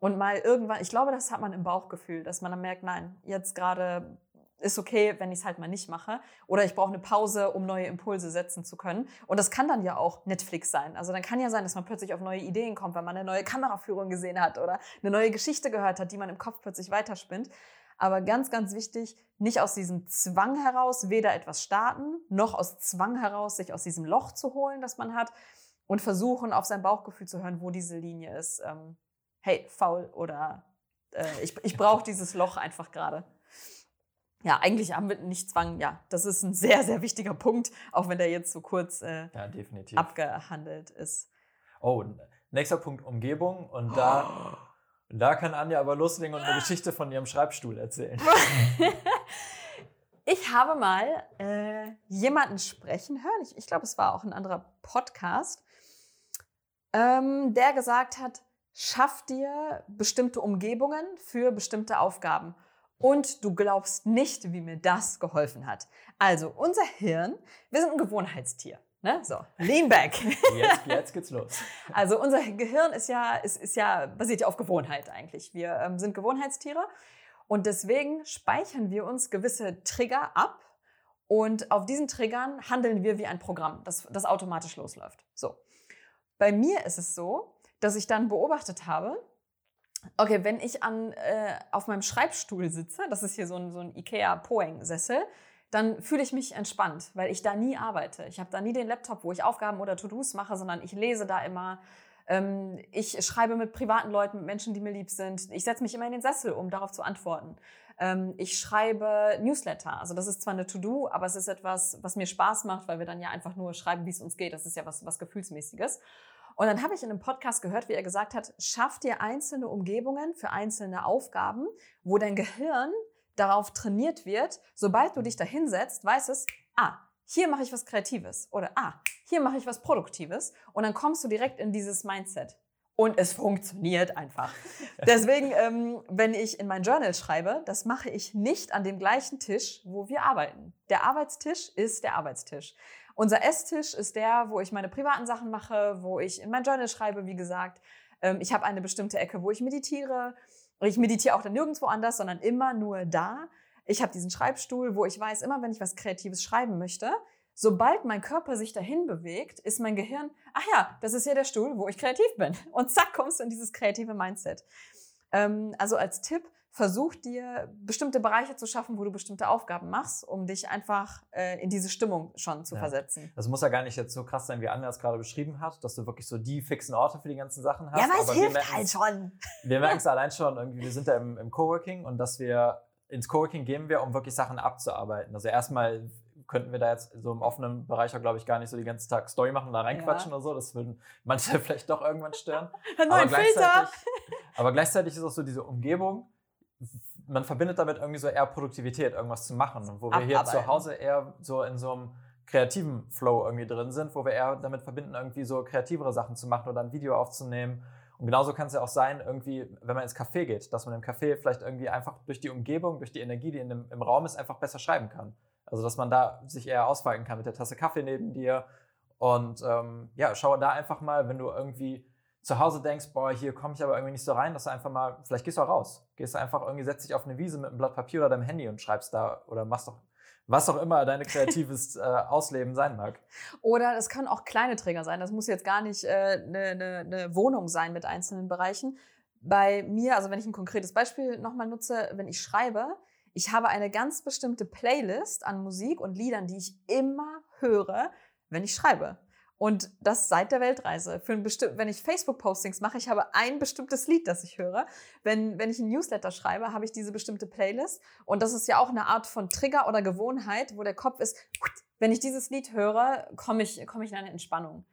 Und mal irgendwann, ich glaube, das hat man im Bauchgefühl, dass man dann merkt, nein, jetzt gerade ist okay, wenn ich es halt mal nicht mache. Oder ich brauche eine Pause, um neue Impulse setzen zu können. Und das kann dann ja auch Netflix sein. Also dann kann ja sein, dass man plötzlich auf neue Ideen kommt, wenn man eine neue Kameraführung gesehen hat oder eine neue Geschichte gehört hat, die man im Kopf plötzlich weiterspinnt. Aber ganz, ganz wichtig, nicht aus diesem Zwang heraus weder etwas starten, noch aus Zwang heraus sich aus diesem Loch zu holen, das man hat und versuchen, auf sein Bauchgefühl zu hören, wo diese Linie ist. Ähm, hey, faul oder äh, ich, ich brauche dieses Loch einfach gerade. Ja, eigentlich haben wir nicht Zwang. Ja, das ist ein sehr, sehr wichtiger Punkt, auch wenn der jetzt so kurz äh, Ja, abgehandelt ist. Oh, nächster Punkt Umgebung. Und da, [GASPS] da kann Anja aber loslegen und eine Geschichte von ihrem Schreibstuhl erzählen. [LAUGHS] Ich habe mal äh, jemanden sprechen hören, ich, ich glaube, es war auch ein anderer Podcast, ähm, der gesagt hat, schaff dir bestimmte Umgebungen für bestimmte Aufgaben. Und du glaubst nicht, wie mir das geholfen hat. Also, unser Hirn, wir sind ein Gewohnheitstier. Ne? So, lean back. [LAUGHS] Jetzt, jetzt geht's los. [LAUGHS] Also unser Gehirn ist ja, ist, ist ja, basiert ja auf Gewohnheit eigentlich. Wir ähm, sind Gewohnheitstiere und deswegen speichern wir uns gewisse Trigger ab und auf diesen Triggern handeln wir wie ein Programm, das, das automatisch losläuft. So. Bei mir ist es so, dass ich dann beobachtet habe, okay, wenn ich an, äh, auf meinem Schreibstuhl sitze, das ist hier so ein, so ein Ikea-Poeng-Sessel, dann fühle ich mich entspannt, weil ich da nie arbeite. Ich habe da nie den Laptop, wo ich Aufgaben oder To-Dos mache, sondern ich lese da immer. Ähm, ich schreibe mit privaten Leuten, mit Menschen, die mir lieb sind. Ich setze mich immer in den Sessel, um darauf zu antworten. Ähm, ich schreibe Newsletter. Also das ist zwar eine To-Do, aber es ist etwas, was mir Spaß macht, weil wir dann ja einfach nur schreiben, wie es uns geht. Das ist ja was, was Gefühlsmäßiges. Und dann habe ich in einem Podcast gehört, wie er gesagt hat, schaff dir einzelne Umgebungen für einzelne Aufgaben, wo dein Gehirn darauf trainiert wird, sobald du dich da hinsetzt, weiß es, ah, hier mache ich was Kreatives oder ah, hier mache ich was Produktives und dann kommst du direkt in dieses Mindset. Und es funktioniert einfach. [LAUGHS] Deswegen, ähm, wenn ich in mein Journal schreibe, das mache ich nicht an dem gleichen Tisch, wo wir arbeiten. Der Arbeitstisch ist der Arbeitstisch. Unser Esstisch ist der, wo ich meine privaten Sachen mache, wo ich in mein Journal schreibe, wie gesagt. Ähm, ich habe eine bestimmte Ecke, wo ich meditiere. Ich meditiere auch dann nirgendwo anders, sondern immer nur da. Ich habe diesen Schreibstuhl, wo ich weiß, immer wenn ich was Kreatives schreiben möchte, sobald mein Körper sich dahin bewegt, ist mein Gehirn, ach ja, das ist ja der Stuhl, wo ich kreativ bin. Und zack, kommst du in dieses kreative Mindset. Ähm, also als Tipp, versuch dir bestimmte Bereiche zu schaffen, wo du bestimmte Aufgaben machst, um dich einfach äh, in diese Stimmung schon zu ja. versetzen. Das muss ja gar nicht jetzt so krass sein, wie Anja es gerade beschrieben hat, dass du wirklich so die fixen Orte für die ganzen Sachen hast. Ja, aber es hilft halt schon. Wir merken es [LAUGHS] allein schon, irgendwie, wir sind ja im, im Coworking und dass wir ins Coworking gehen wir, um wirklich Sachen abzuarbeiten. Also erstmal könnten wir da jetzt so im offenen Bereich auch, glaube ich, gar nicht so die ganze Tag Story machen, da reinquatschen ja. oder so. Das würden manche [LAUGHS] vielleicht doch irgendwann stören. [LAUGHS] aber, gleichzeitig, aber gleichzeitig ist auch so diese Umgebung, man verbindet damit irgendwie so eher Produktivität, irgendwas zu machen. Und wo wir hier zu Hause eher so in so einem kreativen Flow irgendwie drin sind, wo wir eher damit verbinden, irgendwie so kreativere Sachen zu machen oder ein Video aufzunehmen. Und genauso kann es ja auch sein, irgendwie, wenn man ins Café geht, dass man im Café vielleicht irgendwie einfach durch die Umgebung, durch die Energie, die in dem, im Raum ist, einfach besser schreiben kann. Also, dass man da sich eher ausfalten kann mit der Tasse Kaffee neben dir. Und ähm, ja, schau da einfach mal, wenn du irgendwie zu Hause denkst, boah, hier komme ich aber irgendwie nicht so rein, dass du einfach mal, vielleicht gehst du auch raus. Gehst du einfach irgendwie, setzt dich auf eine Wiese mit einem Blatt Papier oder deinem Handy und schreibst da oder machst doch was auch immer deine kreatives [LAUGHS] äh, Ausleben sein mag. Oder es können auch kleine Trigger sein. Das muss jetzt gar nicht eine äh, ne, ne, ne Wohnung sein mit einzelnen Bereichen. Bei mir, also wenn ich ein konkretes Beispiel nochmal nutze, wenn ich schreibe, ich habe eine ganz bestimmte Playlist an Musik und Liedern, die ich immer höre, wenn ich schreibe. Und das seit der Weltreise. Für ein wenn ich Facebook-Postings mache, ich habe ein bestimmtes Lied, das ich höre. Wenn, wenn ich ein Newsletter schreibe, habe ich diese bestimmte Playlist. Und das ist ja auch eine Art von Trigger oder Gewohnheit, wo der Kopf ist, wenn ich dieses Lied höre, komme ich, komme ich in eine Entspannung.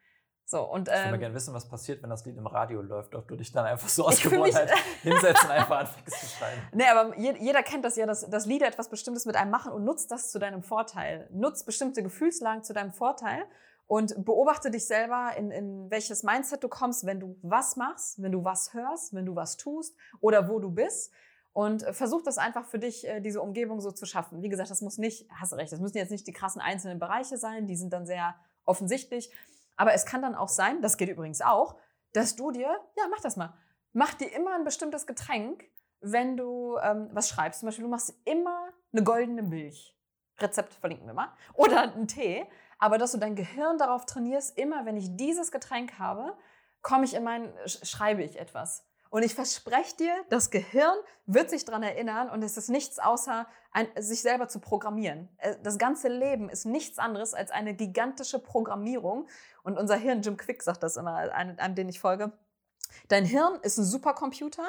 So, und, ähm, ich würde gerne wissen, was passiert, wenn das Lied im Radio läuft, ob du dich dann einfach so [LAUGHS] aus Gewohnheit [LAUGHS] hinsetzt und einfach anfängst zu schreiben. Nee, aber jeder kennt das ja, dass, dass Lieder etwas Bestimmtes mit einem machen und nutzt das zu deinem Vorteil. Nutzt bestimmte Gefühlslagen zu deinem Vorteil und beobachte dich selber, in, in welches Mindset du kommst, wenn du was machst, wenn du was hörst, wenn du was tust oder wo du bist. Und versuch das einfach für dich, äh, diese Umgebung so zu schaffen. Wie gesagt, das muss nicht, hast recht, das müssen jetzt nicht die krassen einzelnen Bereiche sein, die sind dann sehr offensichtlich. Aber es kann dann auch sein, das geht übrigens auch, dass du dir, ja, mach das mal, mach dir immer ein bestimmtes Getränk, wenn du ähm, was schreibst. Zum Beispiel, du machst immer eine goldene Milch. Rezept verlinken wir mal. Oder einen Tee aber dass du dein Gehirn darauf trainierst, immer wenn ich dieses Getränk habe, komme ich in mein, schreibe ich etwas. Und ich verspreche dir, das Gehirn wird sich daran erinnern und es ist nichts außer ein, sich selber zu programmieren. Äh, das ganze Leben ist nichts anderes als eine gigantische Programmierung. Und unser Hirn, Jim Quick sagt das immer, einem, einem den ich folge. Dein Hirn ist ein Supercomputer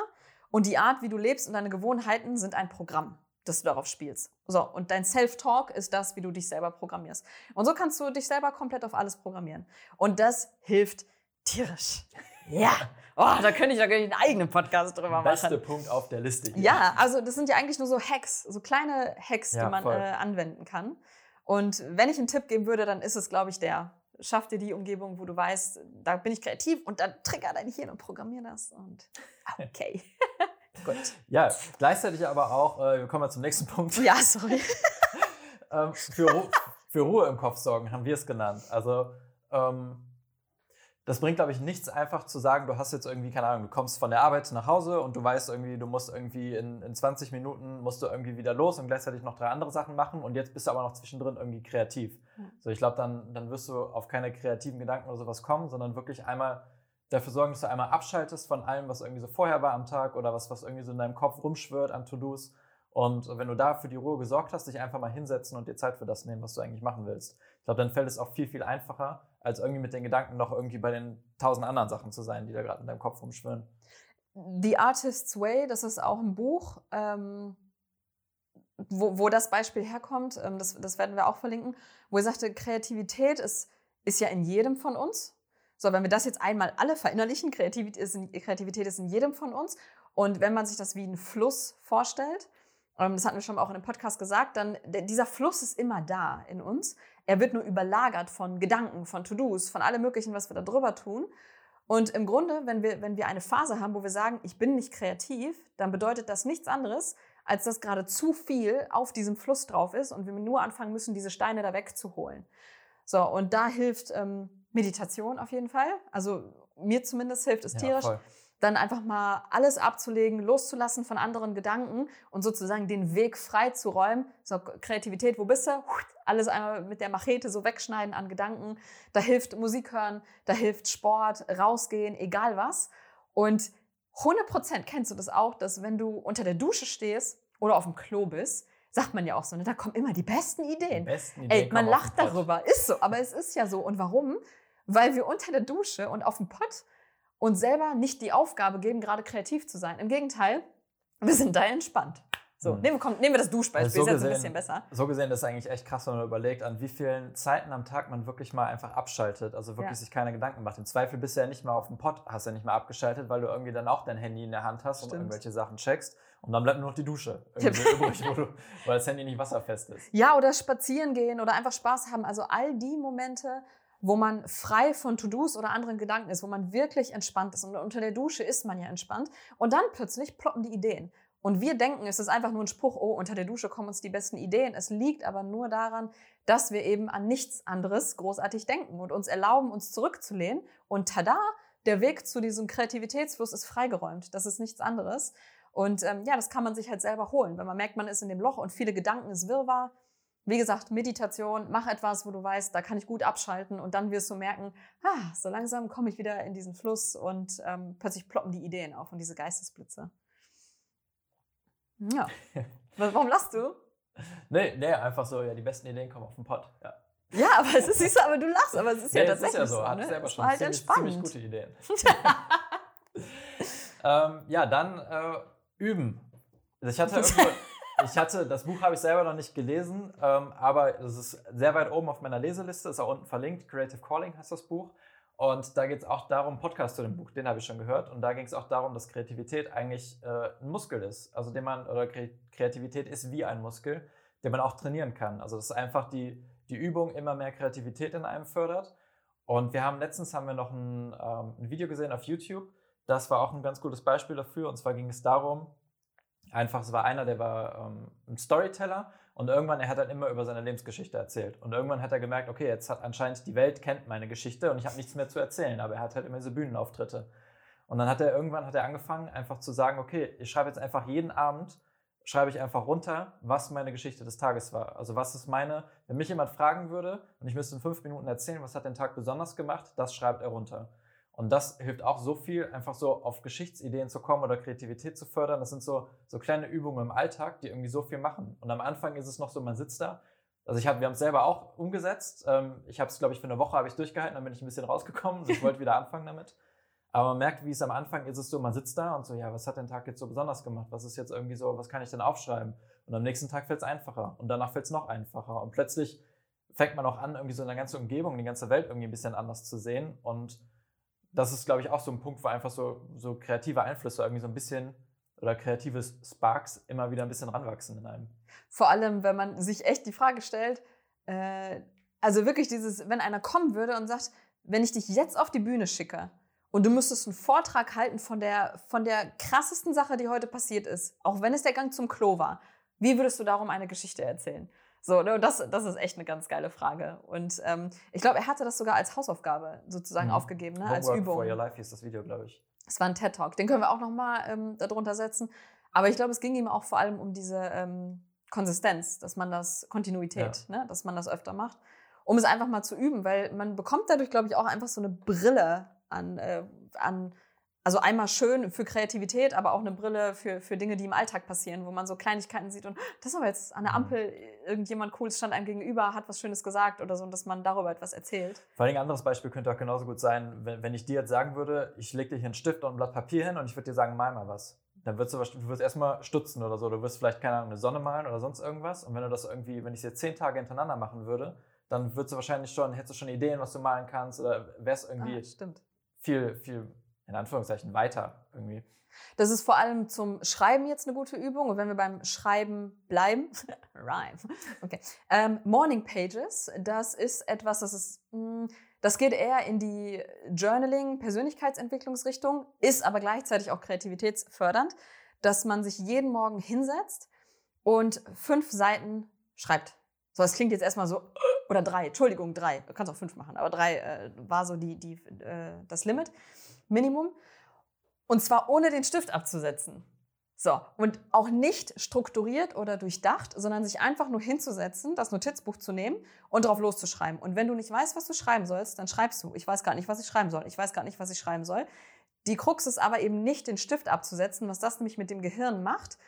und die Art, wie du lebst und deine Gewohnheiten sind ein Programm dass du darauf spielst. So, und dein Self-Talk ist das, wie du dich selber programmierst. Und so kannst du dich selber komplett auf alles programmieren. Und das hilft tierisch. [LAUGHS] Ja. Oh, da könnte ich ja einen eigenen Podcast drüber machen. Beste Punkt auf der Liste. Hier. Ja, also das sind ja eigentlich nur so Hacks, so kleine Hacks, ja, die man äh, anwenden kann. Und wenn ich einen Tipp geben würde, dann ist es, glaube ich, der. Schaff dir die Umgebung, wo du weißt, da bin ich kreativ und dann trigger dein Hirn und programmier das. Und [LAUGHS] okay. Gut. Ja, gleichzeitig aber auch, äh, wir kommen mal zum nächsten Punkt. Ja, sorry. [LAUGHS] ähm, für, Ru für Ruhe im Kopf sorgen, haben wir es genannt. Also ähm, das bringt, glaube ich, nichts einfach zu sagen, du hast jetzt irgendwie, keine Ahnung, du kommst von der Arbeit nach Hause und du weißt irgendwie, du musst irgendwie in, in 20 Minuten musst du irgendwie wieder los und gleichzeitig noch drei andere Sachen machen und jetzt bist du aber noch zwischendrin irgendwie kreativ. Mhm. So, ich glaube, dann, dann wirst du auf keine kreativen Gedanken oder sowas kommen, sondern wirklich einmal dafür sorgen, dass du einmal abschaltest von allem, was irgendwie so vorher war am Tag oder was, was irgendwie so in deinem Kopf rumschwirrt an To-Dos. Und wenn du da für die Ruhe gesorgt hast, dich einfach mal hinsetzen und dir Zeit für das nehmen, was du eigentlich machen willst. Ich glaube, dann fällt es auch viel, viel einfacher, als irgendwie mit den Gedanken noch irgendwie bei den tausend anderen Sachen zu sein, die da gerade in deinem Kopf rumschwirren. The Artist's Way, das ist auch ein Buch, ähm, wo, wo das Beispiel herkommt, ähm, das, das werden wir auch verlinken, wo er sagte, Kreativität ist, ist ja in jedem von uns. So, wenn wir das jetzt einmal alle verinnerlichen, Kreativität ist, in, Kreativität ist in jedem von uns. Und wenn man sich das wie einen Fluss vorstellt, ähm, das hatten wir schon auch in dem Podcast gesagt, dann dieser Fluss ist immer da in uns. Er wird nur überlagert von Gedanken, von To-Dos, von allem Möglichen, was wir da drüber tun. Und im Grunde, wenn wir, wenn wir eine Phase haben, wo wir sagen, ich bin nicht kreativ, dann bedeutet das nichts anderes, als dass gerade zu viel auf diesem Fluss drauf ist und wir nur anfangen müssen, diese Steine da wegzuholen. So, und da hilft ähm, Meditation auf jeden Fall. Also mir zumindest hilft es tierisch. Ja, dann einfach mal alles abzulegen, loszulassen von anderen Gedanken und sozusagen den Weg frei zu räumen. So, Kreativität, wo bist du? Alles einmal mit der Machete so wegschneiden an Gedanken. Da hilft Musik hören, da hilft Sport, rausgehen, egal was. Und 100% kennst du das auch, dass wenn du unter der Dusche stehst oder auf dem Klo bist, sagt man ja auch so, ne, da kommen immer die besten Ideen. Die besten Ideen Ey, man lacht darüber, ist so, aber es ist ja so. Und warum? Weil wir unter der Dusche und auf dem Pott uns selber nicht die Aufgabe geben, gerade kreativ zu sein. Im Gegenteil, wir sind da entspannt. So, mhm. nehmen, komm, nehmen wir das Duschbeispiel, also so ist jetzt ein bisschen besser. So gesehen ist es eigentlich echt krass, wenn man überlegt, an wie vielen Zeiten am Tag man wirklich mal einfach abschaltet, also wirklich ja. sich keine Gedanken macht. Im Zweifel bist du ja nicht mal auf dem Pott, hast ja nicht mal abgeschaltet, weil du irgendwie dann auch dein Handy in der Hand hast Stimmt. und irgendwelche Sachen checkst. Und dann bleibt nur noch die Dusche [LAUGHS] übrig, du, weil das Handy nicht wasserfest ist. Ja, oder spazieren gehen oder einfach Spaß haben. Also all die Momente, wo man frei von To-Dos oder anderen Gedanken ist, wo man wirklich entspannt ist. Und unter der Dusche ist man ja entspannt. Und dann plötzlich ploppen die Ideen. Und wir denken, es ist einfach nur ein Spruch, oh, unter der Dusche kommen uns die besten Ideen. Es liegt aber nur daran, dass wir eben an nichts anderes großartig denken und uns erlauben, uns zurückzulehnen. Und tada, der Weg zu diesem Kreativitätsfluss ist freigeräumt. Das ist nichts anderes. Und ähm, ja, das kann man sich halt selber holen. Wenn man merkt, man ist in dem Loch und viele Gedanken ist Wirrwarr, wie gesagt, Meditation, mach etwas, wo du weißt, da kann ich gut abschalten und dann wirst du merken, ah, so langsam komme ich wieder in diesen Fluss und ähm, plötzlich ploppen die Ideen auf und diese Geistesblitze. Ja. [LAUGHS] Warum lachst du? Nee, nee, einfach so, ja, die besten Ideen kommen auf den Pott. Ja. Ja, aber es ist, siehst du, aber du lachst, aber es ist ja tatsächlich ist ja so. so Hat ne? selber schon halt ziemlich, ziemlich, gute Ideen. [LAUGHS] [LAUGHS] ähm, ja, dann äh, üben. Also ich hatte irgendwo, ich hatte, das Buch habe ich selber noch nicht gelesen, ähm, aber es ist sehr weit oben auf meiner Leseliste, ist auch unten verlinkt. Creative Calling heißt das Buch. Und da geht es auch darum, Podcast zu dem Buch, den habe ich schon gehört. Und da ging es auch darum, dass Kreativität eigentlich äh, ein Muskel ist. Also den man, oder Kreativität ist wie ein Muskel, den man auch trainieren kann. Also dass einfach die, die Übung immer mehr Kreativität in einem fördert. Und wir haben letztens haben wir noch ein, ähm, ein Video gesehen auf YouTube. Das war auch ein ganz gutes Beispiel dafür. Und zwar ging es darum, einfach, es war einer, der war ähm, ein Storyteller und irgendwann, er hat dann immer über seine Lebensgeschichte erzählt. Und irgendwann hat er gemerkt, okay, jetzt hat anscheinend die Welt kennt meine Geschichte und ich habe nichts mehr zu erzählen, aber er hat halt immer diese Bühnenauftritte. Und dann hat er irgendwann hat er angefangen, einfach zu sagen, okay, ich schreibe jetzt einfach jeden Abend, schreibe ich einfach runter, was meine Geschichte des Tages war. Also was ist meine, wenn mich jemand fragen würde und ich müsste in fünf Minuten erzählen, was hat den Tag besonders gemacht, das schreibt er runter. Und das hilft auch so viel, einfach so auf Geschichtsideen zu kommen oder Kreativität zu fördern. Das sind so, so kleine Übungen im Alltag, die irgendwie so viel machen. Und am Anfang ist es noch so, man sitzt da. Also ich hab, wir haben es selber auch umgesetzt. Ähm, ich habe es, glaube ich, für eine Woche habe ich durchgehalten, dann bin ich ein bisschen rausgekommen. Ich wollte wieder anfangen damit. Aber man merkt, wie es am Anfang ist, es so, man sitzt da und so, ja, was hat den Tag jetzt so besonders gemacht? Was ist jetzt irgendwie so, was kann ich denn aufschreiben? Und am nächsten Tag fällt es einfacher und danach fällt es noch einfacher. Und plötzlich fängt man auch an, irgendwie so eine ganze Umgebung, die ganze Welt irgendwie ein bisschen anders zu sehen. Und das ist, glaube ich, auch so ein Punkt, wo einfach so, so kreative Einflüsse irgendwie so ein bisschen oder kreative Sparks immer wieder ein bisschen ranwachsen in einem. Vor allem, wenn man sich echt die Frage stellt, äh, also wirklich dieses, wenn einer kommen würde und sagt, wenn ich dich jetzt auf die Bühne schicke und du müsstest einen Vortrag halten von der, von der krassesten Sache, die heute passiert ist, auch wenn es der Gang zum Klo war. Wie würdest du darum eine Geschichte erzählen? So, ne, das, das ist echt eine ganz geile Frage. Und ähm, ich glaube, er hatte das sogar als Hausaufgabe sozusagen mhm. aufgegeben, ne, als Übung. For Your Life hieß das Video, glaube ich. Es war ein TED Talk. Den können wir auch nochmal ähm, darunter setzen. Aber ich glaube, es ging ihm auch vor allem um diese ähm, Konsistenz, dass man das, Kontinuität, ja. ne, dass man das öfter macht, um es einfach mal zu üben, weil man bekommt dadurch, glaube ich, auch einfach so eine Brille an, äh, an also einmal schön für Kreativität, aber auch eine Brille für, für Dinge, die im Alltag passieren, wo man so Kleinigkeiten sieht und das ist aber jetzt an der mhm. Ampel, irgendjemand Cooles stand einem gegenüber, hat was Schönes gesagt oder so und dass man darüber etwas erzählt. Vor allem ein anderes Beispiel könnte auch genauso gut sein, wenn, wenn ich dir jetzt sagen würde, ich lege dir hier einen Stift und ein Blatt Papier hin und ich würde dir sagen, mal mal was. Dann würdest du, du wirst erstmal stutzen oder so. Du wirst vielleicht, keine Ahnung, eine Sonne malen oder sonst irgendwas. Und wenn du das irgendwie, wenn ich es jetzt zehn Tage hintereinander machen würde, dann würdest du wahrscheinlich schon, hättest du schon Ideen, was du malen kannst oder wärst irgendwie ah, viel, viel in Anführungszeichen weiter irgendwie. Das ist vor allem zum Schreiben jetzt eine gute Übung. Und wenn wir beim Schreiben bleiben, [LAUGHS] Rhyme, okay. Ähm, Morning Pages, das ist etwas, das ist, mh, hm, das geht eher in die Journaling, Persönlichkeitsentwicklungsrichtung, ist aber gleichzeitig auch kreativitätsfördernd, dass man sich jeden Morgen hinsetzt und fünf Seiten schreibt. So, das klingt jetzt erstmal so, oder drei, Entschuldigung, drei, du kannst auch fünf machen, aber drei äh, war so die, die, äh, das Limit. Minimum. Und zwar ohne den Stift abzusetzen. So, und auch nicht strukturiert oder durchdacht, sondern sich einfach nur hinzusetzen, das Notizbuch zu nehmen und drauf loszuschreiben. Und wenn du nicht weißt, was du schreiben sollst, dann schreibst du. Ich weiß gar nicht, was ich schreiben soll. Ich weiß gar nicht, was ich schreiben soll. Die Krux ist aber eben nicht, den Stift abzusetzen. Was das nämlich mit dem Gehirn macht,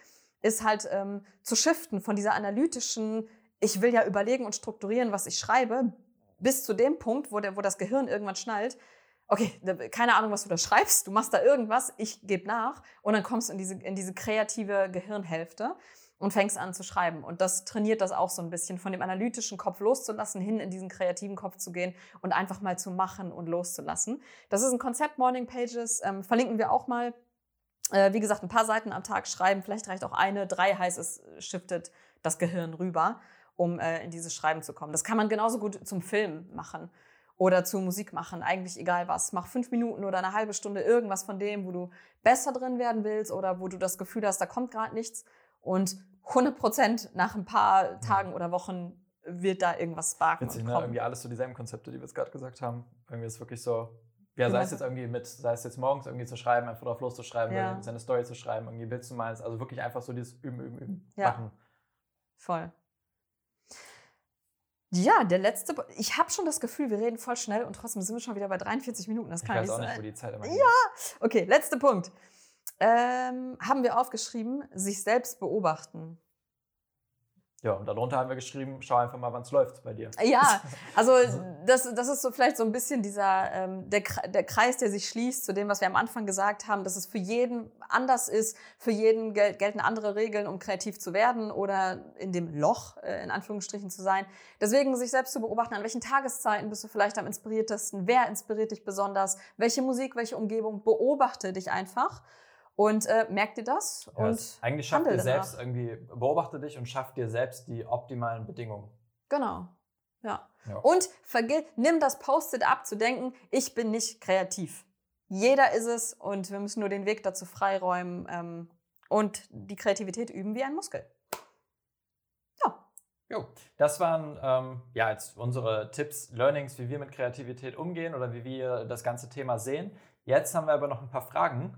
ist halt ähm, zu shiften von dieser analytischen, ich will ja überlegen und strukturieren, was ich schreibe, bis zu dem Punkt, wo, der, wo das Gehirn irgendwann schnallt, okay, keine Ahnung, was du da schreibst, du machst da irgendwas, ich gebe nach und dann kommst du in diese, in diese kreative Gehirnhälfte und fängst an zu schreiben. Und das trainiert das auch so ein bisschen, von dem analytischen Kopf loszulassen, hin in diesen kreativen Kopf zu gehen und einfach mal zu machen und loszulassen. Das ist ein Konzept Morning Pages, ähm, verlinken wir auch mal. Äh, wie gesagt, ein paar Seiten am Tag schreiben, vielleicht reicht auch eine, drei heißt es, shiftet das Gehirn rüber, um äh, in dieses Schreiben zu kommen. Das kann man genauso gut zum Film machen oder zu Musik machen, eigentlich egal was. Mach fünf Minuten oder eine halbe Stunde irgendwas von dem, wo du besser drin werden willst oder wo du das Gefühl hast, da kommt gerade nichts. Und 100 Prozent nach ein paar Tagen oder Wochen wird da irgendwas sparken. Witzig, ne? Irgendwie alles so dieselben Konzepte, die wir jetzt gerade gesagt haben. Irgendwie ist wirklich so, ja, sei es jetzt irgendwie mit, sei es jetzt morgens irgendwie zu schreiben, einfach drauf loszuschreiben, ja. seine Story zu schreiben, irgendwie Bild zu malen. Also wirklich einfach so dieses Üben, Üben, Üben ja. machen. Voll. Ja, der letzte. Ich habe schon das Gefühl, wir reden voll schnell und trotzdem sind wir schon wieder bei 43 Minuten. Das kann ich weiß auch sein. nicht, wo die Zeit immer Ja, okay, letzter Punkt. Ähm, haben wir aufgeschrieben, sich selbst beobachten. Ja, und darunter haben wir geschrieben, schau einfach mal, wann es läuft bei dir. Ja, [LAUGHS] also das, das ist so vielleicht so ein bisschen dieser, ähm, der, der Kreis, der sich schließt zu dem, was wir am Anfang gesagt haben, dass es für jeden anders ist, für jeden gel gelten andere Regeln, um kreativ zu werden oder in dem Loch, äh, in Anführungsstrichen, zu sein. Deswegen sich selbst zu beobachten, an welchen Tageszeiten bist du vielleicht am inspiriertesten, wer inspiriert dich besonders, welche Musik, welche Umgebung, beobachte dich einfach und äh, merk dir das ja, und eigentlich schafft dir selbst irgendwie, beobachte dich und schaff dir selbst die optimalen Bedingungen. Genau. Ja. ja. Und nimm das Post-it ab zu denken, ich bin nicht kreativ. Jeder ist es und wir müssen nur den Weg dazu freiräumen ähm, und die Kreativität üben wie ein Muskel. Ja. Jo, das waren ähm, ja jetzt unsere Tipps, Learnings, wie wir mit Kreativität umgehen oder wie wir das ganze Thema sehen. Jetzt haben wir aber noch ein paar Fragen,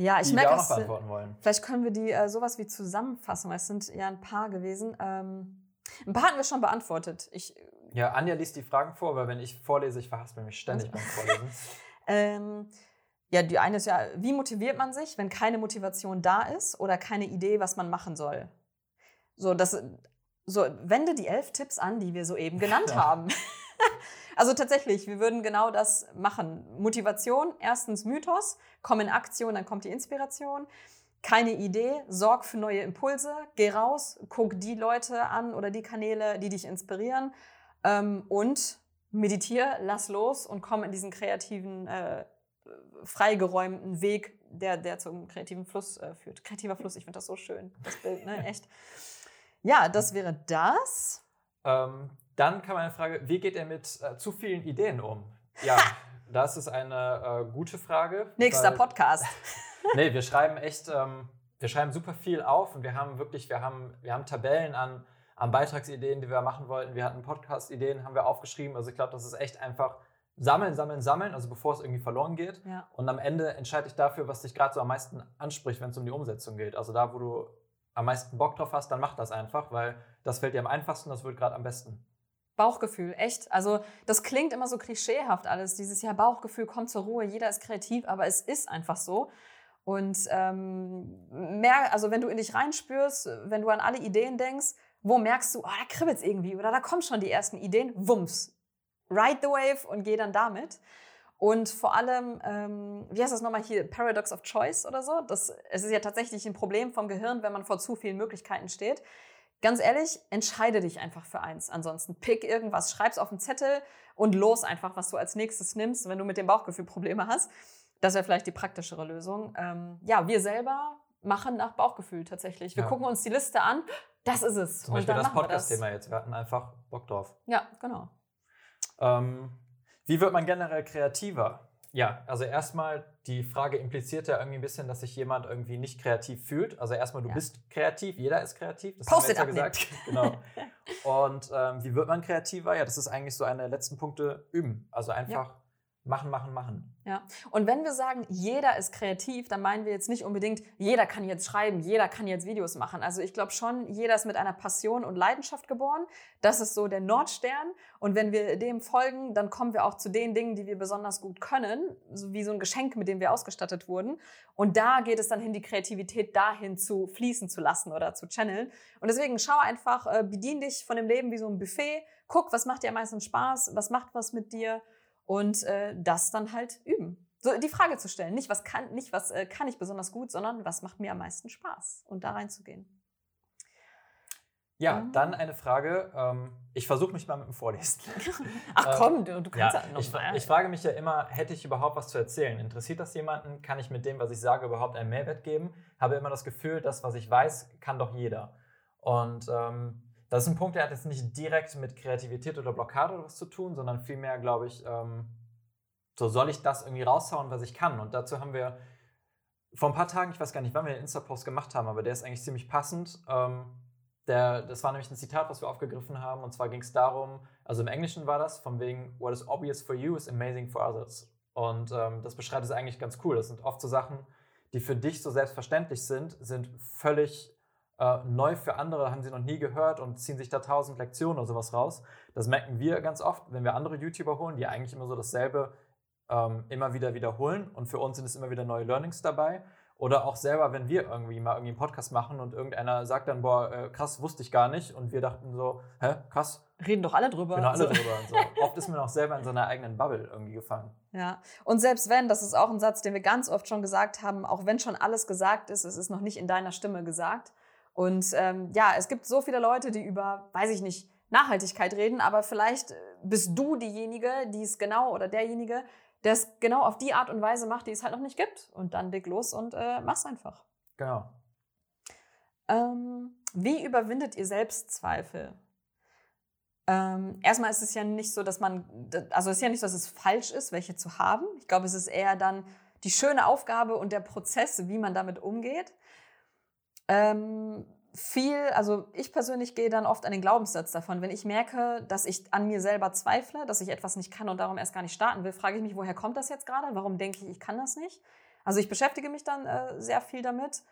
ja, ich merke, auch noch beantworten wollen. vielleicht können wir die äh, sowas wie zusammenfassen, weil es sind ja ein paar gewesen. Ähm, ein paar hatten wir schon beantwortet. Ich, ja, Anja liest die Fragen vor, weil wenn ich vorlese, ich verhaspel mich ständig beim Vorlesen. [LAUGHS] ähm, ja, die eine ist ja, wie motiviert man sich, wenn keine Motivation da ist oder keine Idee, was man machen soll? So, das, so wende die elf Tipps an, die wir soeben genannt [LAUGHS] haben. [LAUGHS] Also tatsächlich, wir würden genau das machen. Motivation, erstens Mythos, komm in Aktion, dann kommt die Inspiration. Keine Idee, sorg für neue Impulse, geh raus, guck die Leute an oder die Kanäle, die dich inspirieren ähm, und meditiere, lass los und komm in diesen kreativen, äh, freigeräumten Weg, der, der zum kreativen Fluss äh, führt. Kreativer Fluss, ich finde das so schön, das Bild, ne? Echt. Ja, das wäre das. Ähm, dann kam eine Frage, wie geht er mit äh, zu vielen Ideen um? Ja, das ist eine äh, gute Frage. Nächster Podcast. [LAUGHS] nee, wir schreiben echt, ähm, wir schreiben super viel auf und wir haben wirklich, wir haben, wir haben Tabellen an, an Beitragsideen, die wir machen wollten. Wir hatten Podcast-Ideen, haben wir aufgeschrieben. Also ich glaube, das ist echt einfach sammeln, sammeln, sammeln, also bevor es irgendwie verloren geht. Ja. Und am Ende entscheide ich dafür, was dich gerade so am meisten anspricht, wenn es um die Umsetzung geht. Also da, wo du am meisten Bock drauf hast, dann mach das einfach, weil das fällt dir am einfachsten, das wird gerade am besten. Bauchgefühl, echt. Also das klingt immer so klischeehaft alles. Dieses Jahr Bauchgefühl kommt zur Ruhe, jeder ist kreativ, aber es ist einfach so. Und ähm, mehr, also wenn du in dich reinspürst, wenn du an alle Ideen denkst, wo merkst du, oh, da kribbelt es irgendwie oder da kommen schon die ersten Ideen, wumms, ride the wave und geh dann damit. Und vor allem, ähm, wie heißt das nochmal hier, Paradox of Choice oder so? Das, es ist ja tatsächlich ein Problem vom Gehirn, wenn man vor zu vielen Möglichkeiten steht. Ganz ehrlich, entscheide dich einfach für eins. Ansonsten pick irgendwas, schreib's auf den Zettel und los einfach, was du als nächstes nimmst, wenn du mit dem Bauchgefühl Probleme hast. Das wäre vielleicht die praktischere Lösung. Ähm, ja, wir selber machen nach Bauchgefühl tatsächlich. Wir ja. gucken uns die Liste an. Das ist es. Zum Beispiel das Podcast-Thema jetzt. Wir hatten einfach Bock drauf. Ja, genau. Ähm, wie wird man generell kreativer? Ja, also erstmal, die Frage impliziert ja irgendwie ein bisschen, dass sich jemand irgendwie nicht kreativ fühlt. Also erstmal, du ja. bist kreativ, jeder ist kreativ. Das Post haben wir ja gesagt. genau. [LAUGHS] Und ähm, wie wird man kreativer? Ja, das ist eigentlich so eine der letzten Punkte üben. Also einfach ja. Machen, machen, machen. Ja, und wenn wir sagen, jeder ist kreativ, dann meinen wir jetzt nicht unbedingt, jeder kann jetzt schreiben, jeder kann jetzt Videos machen. Also ich glaube schon, jeder ist mit einer Passion und Leidenschaft geboren. Das ist so der Nordstern. Und wenn wir dem folgen, dann kommen wir auch zu den Dingen, die wir besonders gut können, so wie so ein Geschenk, mit dem wir ausgestattet wurden. Und da geht es dann hin, die Kreativität dahin zu fließen zu lassen oder zu channeln. Und deswegen schau einfach, äh, bedien dich von dem Leben wie so ein Buffet. Guck, was macht dir am meisten Spaß, was macht was mit dir und äh, das dann halt üben. So die Frage zu stellen, nicht was kann, nicht was äh, kann ich besonders gut, sondern was macht mir am meisten Spaß und da reinzugehen. Ja, mhm. dann eine Frage. Ähm, ich versuche mich mal mit dem Vorlesen. [LAUGHS] Ach [LAUGHS] ähm, komm, du, du kannst ja, ja noch ich, mal. Ich frage mich ja immer, hätte ich überhaupt was zu erzählen? Interessiert das jemanden? Kann ich mit dem, was ich sage, überhaupt einen Mehrwert geben? Habe immer das Gefühl, das, was ich weiß, kann doch jeder. Und ähm, das ist ein Punkt, der hat jetzt nicht direkt mit Kreativität oder Blockade oder was zu tun, sondern vielmehr, glaube ich, ähm, so soll ich das irgendwie raushauen, was ich kann. Und dazu haben wir vor ein paar Tagen, ich weiß gar nicht, wann wir den Insta-Post gemacht haben, aber der ist eigentlich ziemlich passend. Ähm, der, das war nämlich ein Zitat, was wir aufgegriffen haben. Und zwar ging es darum, also im Englischen war das, von wegen, what is obvious for you is amazing for others. Und ähm, das beschreibt es eigentlich ganz cool. Das sind oft so Sachen, die für dich so selbstverständlich sind, sind völlig äh, neu für andere, haben sie noch nie gehört und ziehen sich da tausend Lektionen oder sowas raus. Das merken wir ganz oft, wenn wir andere YouTuber holen, die eigentlich immer so dasselbe ähm, immer wieder wiederholen und für uns sind es immer wieder neue Learnings dabei. Oder auch selber, wenn wir irgendwie mal irgendwie einen Podcast machen und irgendeiner sagt dann, boah, äh, krass, wusste ich gar nicht. Und wir dachten so, hä, krass. Reden doch alle drüber. Genau, alle so. drüber. Und so. [LAUGHS] Oft ist man auch selber in seiner eigenen Bubble irgendwie gefangen. Ja, und selbst wenn, das ist auch ein Satz, den wir ganz oft schon gesagt haben, auch wenn schon alles gesagt ist, es ist noch nicht in deiner Stimme gesagt. Und ähm, ja, es gibt so viele Leute, die über, weiß ich nicht, Nachhaltigkeit reden, aber vielleicht äh, bist du diejenige, die es genau oder derjenige, der es genau auf die Art und Weise macht, die es halt noch nicht gibt. Und dann leg los und äh, mach's einfach. Genau. Ähm, wie überwindet ihr Selbstzweifel? Ähm, erstmal ist es ja nicht so, dass man, also es ist ja nicht so, dass es falsch ist, welche zu haben. Ich glaube, es ist eher dann die schöne Aufgabe und der Prozess, wie man damit umgeht. Ähm, viel, also ich persönlich gehe dann oft an den Glaubenssatz davon. Wenn ich merke, dass ich an mir selber zweifle, dass ich etwas nicht kann und darum erst gar nicht starten will, frage ich mich, woher kommt das jetzt gerade? Warum denke ich, ich kann das nicht? Also ich beschäftige mich dann äh, sehr viel damit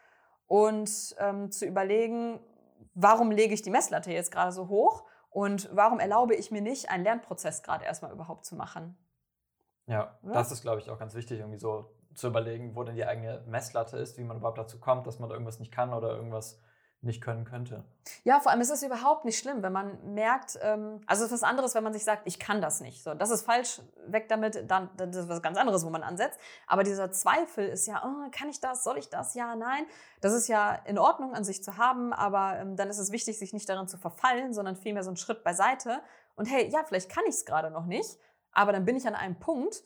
und ähm, zu überlegen, warum lege ich die Messlatte jetzt gerade so hoch und warum erlaube ich mir nicht, einen Lernprozess gerade erstmal überhaupt zu machen? Ja, ja? das ist, glaube ich, auch ganz wichtig, irgendwie so zu überlegen, wo denn die eigene Messlatte ist, wie man überhaupt dazu kommt, dass man irgendwas nicht kann oder irgendwas nicht können könnte. Ja, vor allem ist es überhaupt nicht schlimm, wenn man merkt, ähm, also es ist was anderes, wenn man sich sagt, ich kann das nicht. So, das ist falsch, weg damit, dann das ist was ganz anderes, wo man ansetzt. Aber dieser Zweifel ist ja, oh, kann ich das, soll ich das, ja, nein. Das ist ja in Ordnung an sich zu haben, aber ähm, dann ist es wichtig, sich nicht darin zu verfallen, sondern vielmehr so einen Schritt beiseite. Und hey, ja, vielleicht kann ich es gerade noch nicht, aber dann bin ich an einem Punkt,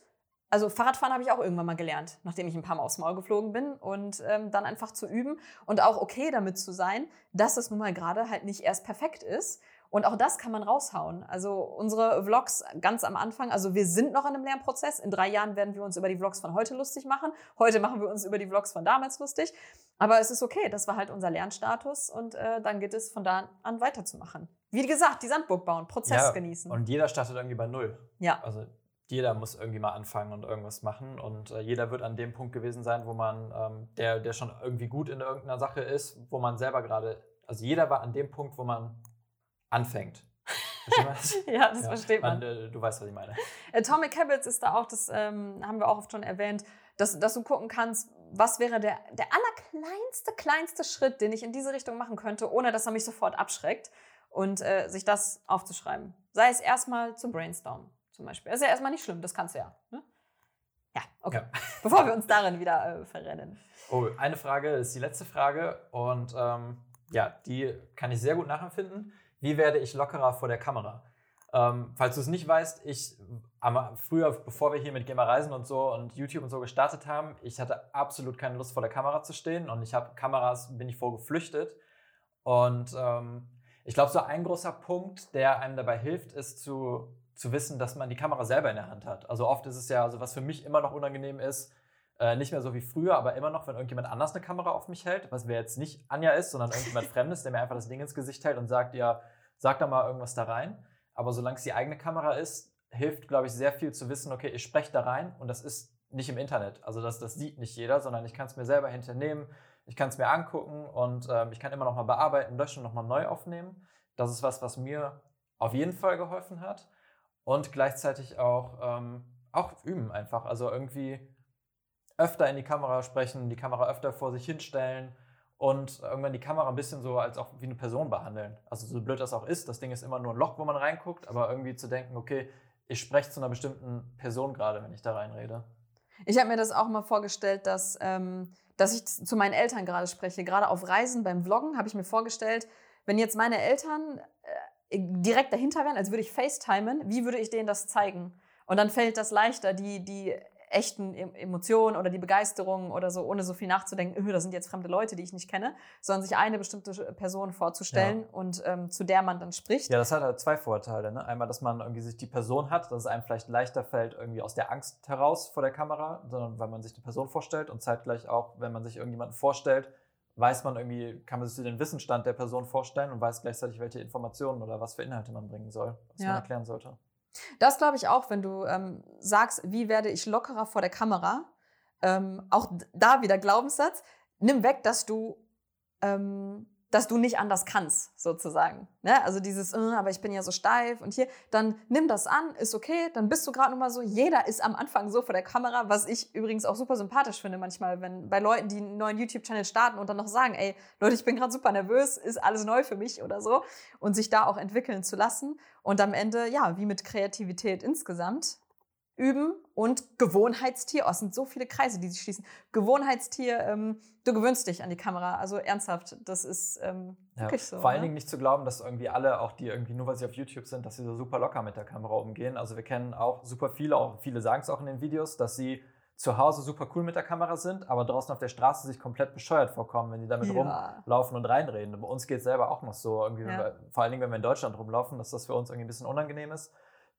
also Fahrradfahren habe ich auch irgendwann mal gelernt, nachdem ich ein paar Mal aufs Maul geflogen bin und ähm, dann einfach zu üben und auch okay damit zu sein, dass es nun mal gerade halt nicht erst perfekt ist Und auch das kann man raushauen. Also unsere Vlogs ganz am Anfang, also wir sind noch in einem Lernprozess. In drei Jahren werden wir uns über die Vlogs von heute lustig machen. Heute machen wir uns über die Vlogs von damals lustig. Aber es ist okay, das war halt unser Lernstatus und äh, dann geht es von da an weiterzumachen. Wie gesagt, die Sandburg bauen, Prozess Ja, genießen. Und jeder startet irgendwie bei Null. ja, Also jeder muss irgendwie mal anfangen und irgendwas machen. Und äh, jeder wird an dem Punkt gewesen sein, wo man, ähm, der, der schon irgendwie gut in irgendeiner Sache ist, wo man selber gerade, also jeder war an dem Punkt, wo man anfängt. Man das? [LAUGHS] ja, das Ja, versteht man. äh, du weißt, was ich meine. Atomic Habits ist da auch, das ähm, haben wir auch oft schon erwähnt, dass, dass du gucken kannst, was wäre der, der allerkleinste, kleinste Schritt, den ich in diese Richtung machen könnte, ohne dass er mich sofort abschreckt und äh, sich das aufzuschreiben. Sei es erstmal zum Brainstormen zum Beispiel. Das ist ja erstmal nicht schlimm, das kannst du ja. Ne? Ja, okay. Ja. [LAUGHS] Bevor wir uns darin wieder äh, verrennen. Oh, eine Frage ist die letzte Frage und ähm, ja, die kann ich sehr gut nachempfinden. Wie werde ich lockerer vor der Kamera? Ähm, falls du es nicht weißt, ich am, früher, bevor wir hier mit Gamer Reisen und so und YouTube und so gestartet haben, ich hatte absolut keine Lust vor der Kamera zu stehen und ich habe Kameras, bin ich vor geflüchtet. Und ähm, ich glaube, so ein großer Punkt, der einem dabei hilft, ist zu, zu wissen, dass man die Kamera selber in der Hand hat. Also oft ist es ja, also was für mich immer noch unangenehm ist, äh, nicht mehr so wie früher, aber immer noch, wenn irgendjemand anders eine Kamera auf mich hält, was wer jetzt nicht Anja ist, sondern irgendjemand [LAUGHS] Fremdes, der mir einfach das Ding ins Gesicht hält und sagt, ja, sag da mal irgendwas da rein. Aber solange es die eigene Kamera ist, hilft, glaube ich, sehr viel zu wissen, okay, ich spreche da rein und das ist nicht im Internet. Also das, das sieht nicht jeder, sondern ich kann es mir selber hinternehmen, ich kann es mir angucken und ähm, ich kann immer noch mal bearbeiten, löschen, noch mal neu aufnehmen. Das ist was, was mir auf jeden Fall geholfen hat und gleichzeitig auch, ähm, auch üben einfach. Also irgendwie öfter in die Kamera sprechen, die Kamera öfter vor sich hinstellen und irgendwann die Kamera ein bisschen so als auch wie eine Person behandeln. Also so blöd das auch ist, das Ding ist immer nur ein Loch, wo man reinguckt, aber irgendwie zu denken, okay, ich spreche zu einer bestimmten Person gerade, wenn ich da reinrede. Ich habe mir das auch mal vorgestellt, dass, ähm, dass ich zu meinen Eltern gerade spreche. Gerade auf Reisen beim Vloggen habe ich mir vorgestellt, wenn jetzt meine Eltern direkt dahinter wären, als würde ich FaceTimen, wie würde ich denen das zeigen? Und dann fällt das leichter, die, die echten Em- Emotionen oder die Begeisterung oder so, ohne so viel nachzudenken, öh, das sind jetzt fremde Leute, die ich nicht kenne, sondern sich eine bestimmte Person vorzustellen und ähm, zu der man dann spricht. Ja, das hat halt zwei Vorteile. Ne? Einmal, dass man irgendwie sich die Person hat, dass es einem vielleicht leichter fällt, irgendwie aus der Angst heraus vor der Kamera, sondern weil man sich die Person vorstellt und zeitgleich auch, wenn man sich irgendjemanden vorstellt, weiß man irgendwie, kann man sich den Wissensstand der Person vorstellen und weiß gleichzeitig, welche Informationen oder was für Inhalte man bringen soll, was Ja. man erklären sollte. Das glaube ich auch, wenn du ähm, sagst, wie werde ich lockerer vor der Kamera. Ähm, auch da wieder Glaubenssatz. Nimm weg, dass du, ähm, dass du nicht anders kannst, sozusagen. Ne? Also dieses, äh, aber ich bin ja so steif und hier, dann nimm das an, ist okay, dann bist du gerade noch mal so. Jeder ist am Anfang so vor der Kamera, was ich übrigens auch super sympathisch finde manchmal, wenn bei Leuten, die einen neuen YouTube-Channel starten und dann noch sagen, ey, Leute, ich bin gerade super nervös, ist alles neu für mich oder so und sich da auch entwickeln zu lassen. Und am Ende, ja, wie mit Kreativität insgesamt, üben und Gewohnheitstier. Oh, es sind so viele Kreise, die sich schließen. Gewohnheitstier, ähm, du gewöhnst dich an die Kamera. Also ernsthaft, das ist ähm, Ja. wirklich so. Vor allen ne? Dingen nicht zu glauben, dass irgendwie alle, auch die irgendwie nur weil sie auf YouTube sind, dass sie so super locker mit der Kamera umgehen. Also wir kennen auch super viele, auch viele sagen es auch in den Videos, dass sie zu Hause super cool mit der Kamera sind, aber draußen auf der Straße sich komplett bescheuert vorkommen, wenn die damit Ja. rumlaufen und reinreden. Bei uns geht es selber auch noch so, irgendwie, Ja. wir, vor allen Dingen, wenn wir in Deutschland rumlaufen, dass das für uns irgendwie ein bisschen unangenehm ist,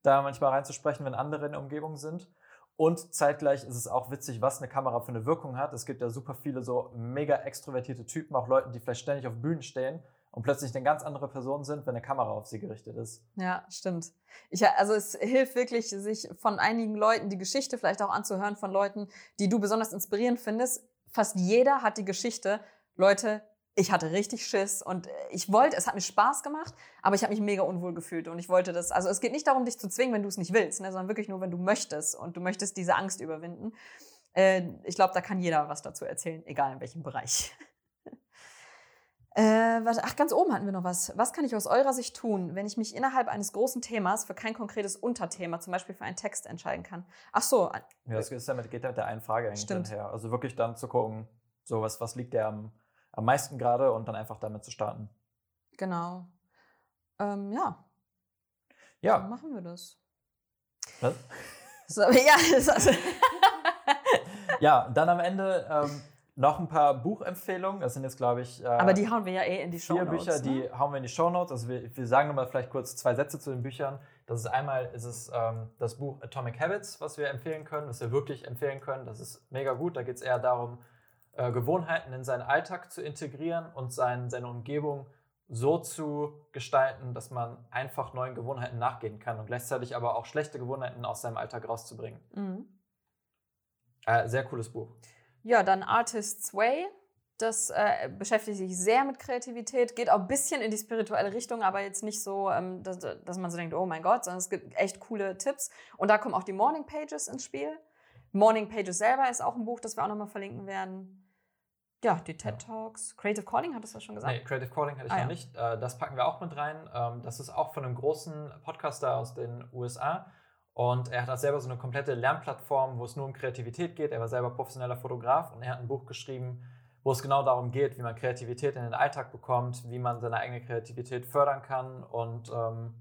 da manchmal reinzusprechen, wenn andere in der Umgebung sind. Und zeitgleich ist es auch witzig, was eine Kamera für eine Wirkung hat. Es gibt ja super viele so mega extrovertierte Typen, auch Leute, die vielleicht ständig auf Bühnen stehen und plötzlich eine ganz andere Person sind, wenn eine Kamera auf sie gerichtet ist. Ja, stimmt. Ich, also es hilft wirklich, sich von einigen Leuten die Geschichte vielleicht auch anzuhören von Leuten, die du besonders inspirierend findest. Fast jeder hat die Geschichte, Leute, ich hatte richtig Schiss und ich wollte, es hat mir Spaß gemacht, aber ich habe mich mega unwohl gefühlt und ich wollte das. Also es geht nicht darum, dich zu zwingen, wenn du es nicht willst, ne, sondern wirklich nur, wenn du möchtest und du möchtest diese Angst überwinden. Äh, ich glaube, da kann jeder was dazu erzählen, egal in welchem Bereich. [LAUGHS] Äh, warte, ach, ganz oben hatten wir noch was. Was kann ich aus eurer Sicht tun, wenn ich mich innerhalb eines großen Themas für kein konkretes Unterthema, zum Beispiel für einen Text, entscheiden kann? Ach so, Ja, das ist damit, geht ja mit der einen Frage eigentlich Stimmt. einher. Also wirklich dann zu gucken, so was, was liegt der am, am meisten gerade und dann einfach damit zu starten. genau. Ähm, ja, Ja, machen wir das. was? [LAUGHS] So, ja, [LAUGHS] also, ja, dann am Ende, ähm, Noch ein paar Buchempfehlungen. Das sind jetzt, glaube ich, äh, Aber die hauen wir ja eh in die Show vier Notes. Bücher, ne? die hauen wir in die Shownotes. Also wir, wir sagen nochmal vielleicht kurz zwei Sätze zu den Büchern. Das ist einmal ist es ähm, das Buch Atomic Habits, was wir empfehlen können, was wir wirklich empfehlen können. Das ist mega gut. Da geht es eher darum, äh, Gewohnheiten in seinen Alltag zu integrieren und sein, seine Umgebung so zu gestalten, dass man einfach neuen Gewohnheiten nachgehen kann und gleichzeitig aber auch schlechte Gewohnheiten aus seinem Alltag rauszubringen. Mhm. Äh, sehr cooles Buch. Ja, dann Artist's Way. Das äh, beschäftigt sich sehr mit Kreativität, geht auch ein bisschen in die spirituelle Richtung, aber jetzt nicht so, ähm, dass, dass man so denkt, oh mein Gott, sondern es gibt echt coole Tipps. Und da kommen auch die Morning Pages ins Spiel. Morning Pages selber ist auch ein Buch, das wir auch nochmal verlinken werden. Ja, die TED Talks. Creative Calling, hattest du das schon gesagt? Nee, Creative Calling hatte ich Ah, noch ja. nicht. Äh, Das packen wir auch mit rein. Ähm, Das ist auch von einem großen Podcaster aus den USA. Und er hat da selber so eine komplette Lernplattform, wo es nur um Kreativität geht. Er war selber professioneller Fotograf und er hat ein Buch geschrieben, wo es genau darum geht, wie man Kreativität in den Alltag bekommt, wie man seine eigene Kreativität fördern kann. Und ähm,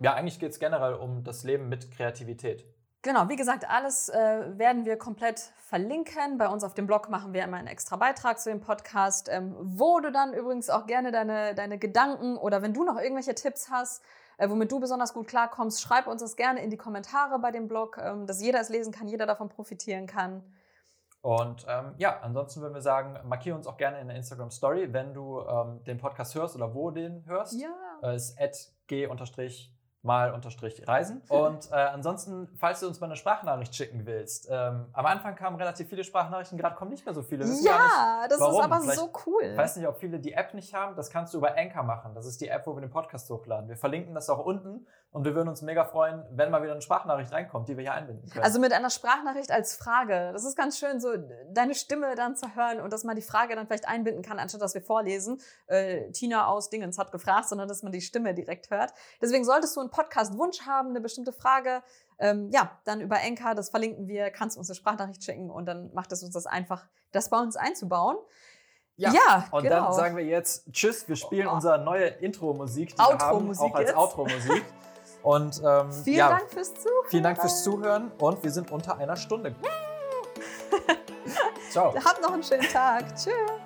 ja, eigentlich geht es generell um das Leben mit Kreativität. Genau, wie gesagt, alles äh, werden wir komplett verlinken. Bei uns auf dem Blog machen wir immer einen extra Beitrag zu dem Podcast, ähm, wo du dann übrigens auch gerne deine, deine Gedanken oder wenn du noch irgendwelche Tipps hast, äh, womit du besonders gut klarkommst, schreib uns das gerne in die Kommentare bei dem Blog, ähm, dass jeder es lesen kann, jeder davon profitieren kann. Und ähm, ja, ansonsten würden wir sagen, markiere uns auch gerne in der Instagram Story, wenn du ähm, den Podcast hörst oder wo den hörst. Ja. äh, ist g-mal-reisen. [LAUGHS] Und äh, ansonsten, falls du uns mal eine Sprachnachricht schicken willst, ähm, am Anfang kamen relativ viele Sprachnachrichten, gerade kommen nicht mehr so viele. Ja, das warum. ist aber Vielleicht- so cool. Ich weiß nicht, ob viele die App nicht haben. Das kannst du über Anchor machen. Das ist die App, wo wir den Podcast hochladen. Wir verlinken das auch unten und wir würden uns mega freuen, wenn mal wieder eine Sprachnachricht reinkommt, die wir hier einbinden können. Also mit einer Sprachnachricht als Frage. Das ist ganz schön, so deine Stimme dann zu hören und dass man die Frage dann vielleicht einbinden kann, anstatt dass wir vorlesen. Äh, Tina aus Dingens hat gefragt, sondern dass man die Stimme direkt hört. Deswegen solltest du einen Podcast-Wunsch haben, eine bestimmte Frage, ähm, ja, dann über Enka, das verlinken wir, kannst du uns eine Sprachnachricht schicken und dann macht es uns das einfach, das bei uns einzubauen. Ja, Ja, und genau. dann sagen wir jetzt Tschüss. Wir spielen Oh. unsere neue Intro-Musik, die wir haben, auch als. Outro-Musik. Und ähm, Vielen ja, Dank fürs Zuhören. vielen Dank fürs Zuhören und wir sind unter einer Stunde. [LAUGHS] Ciao. Habt noch einen schönen Tag. Tschüss.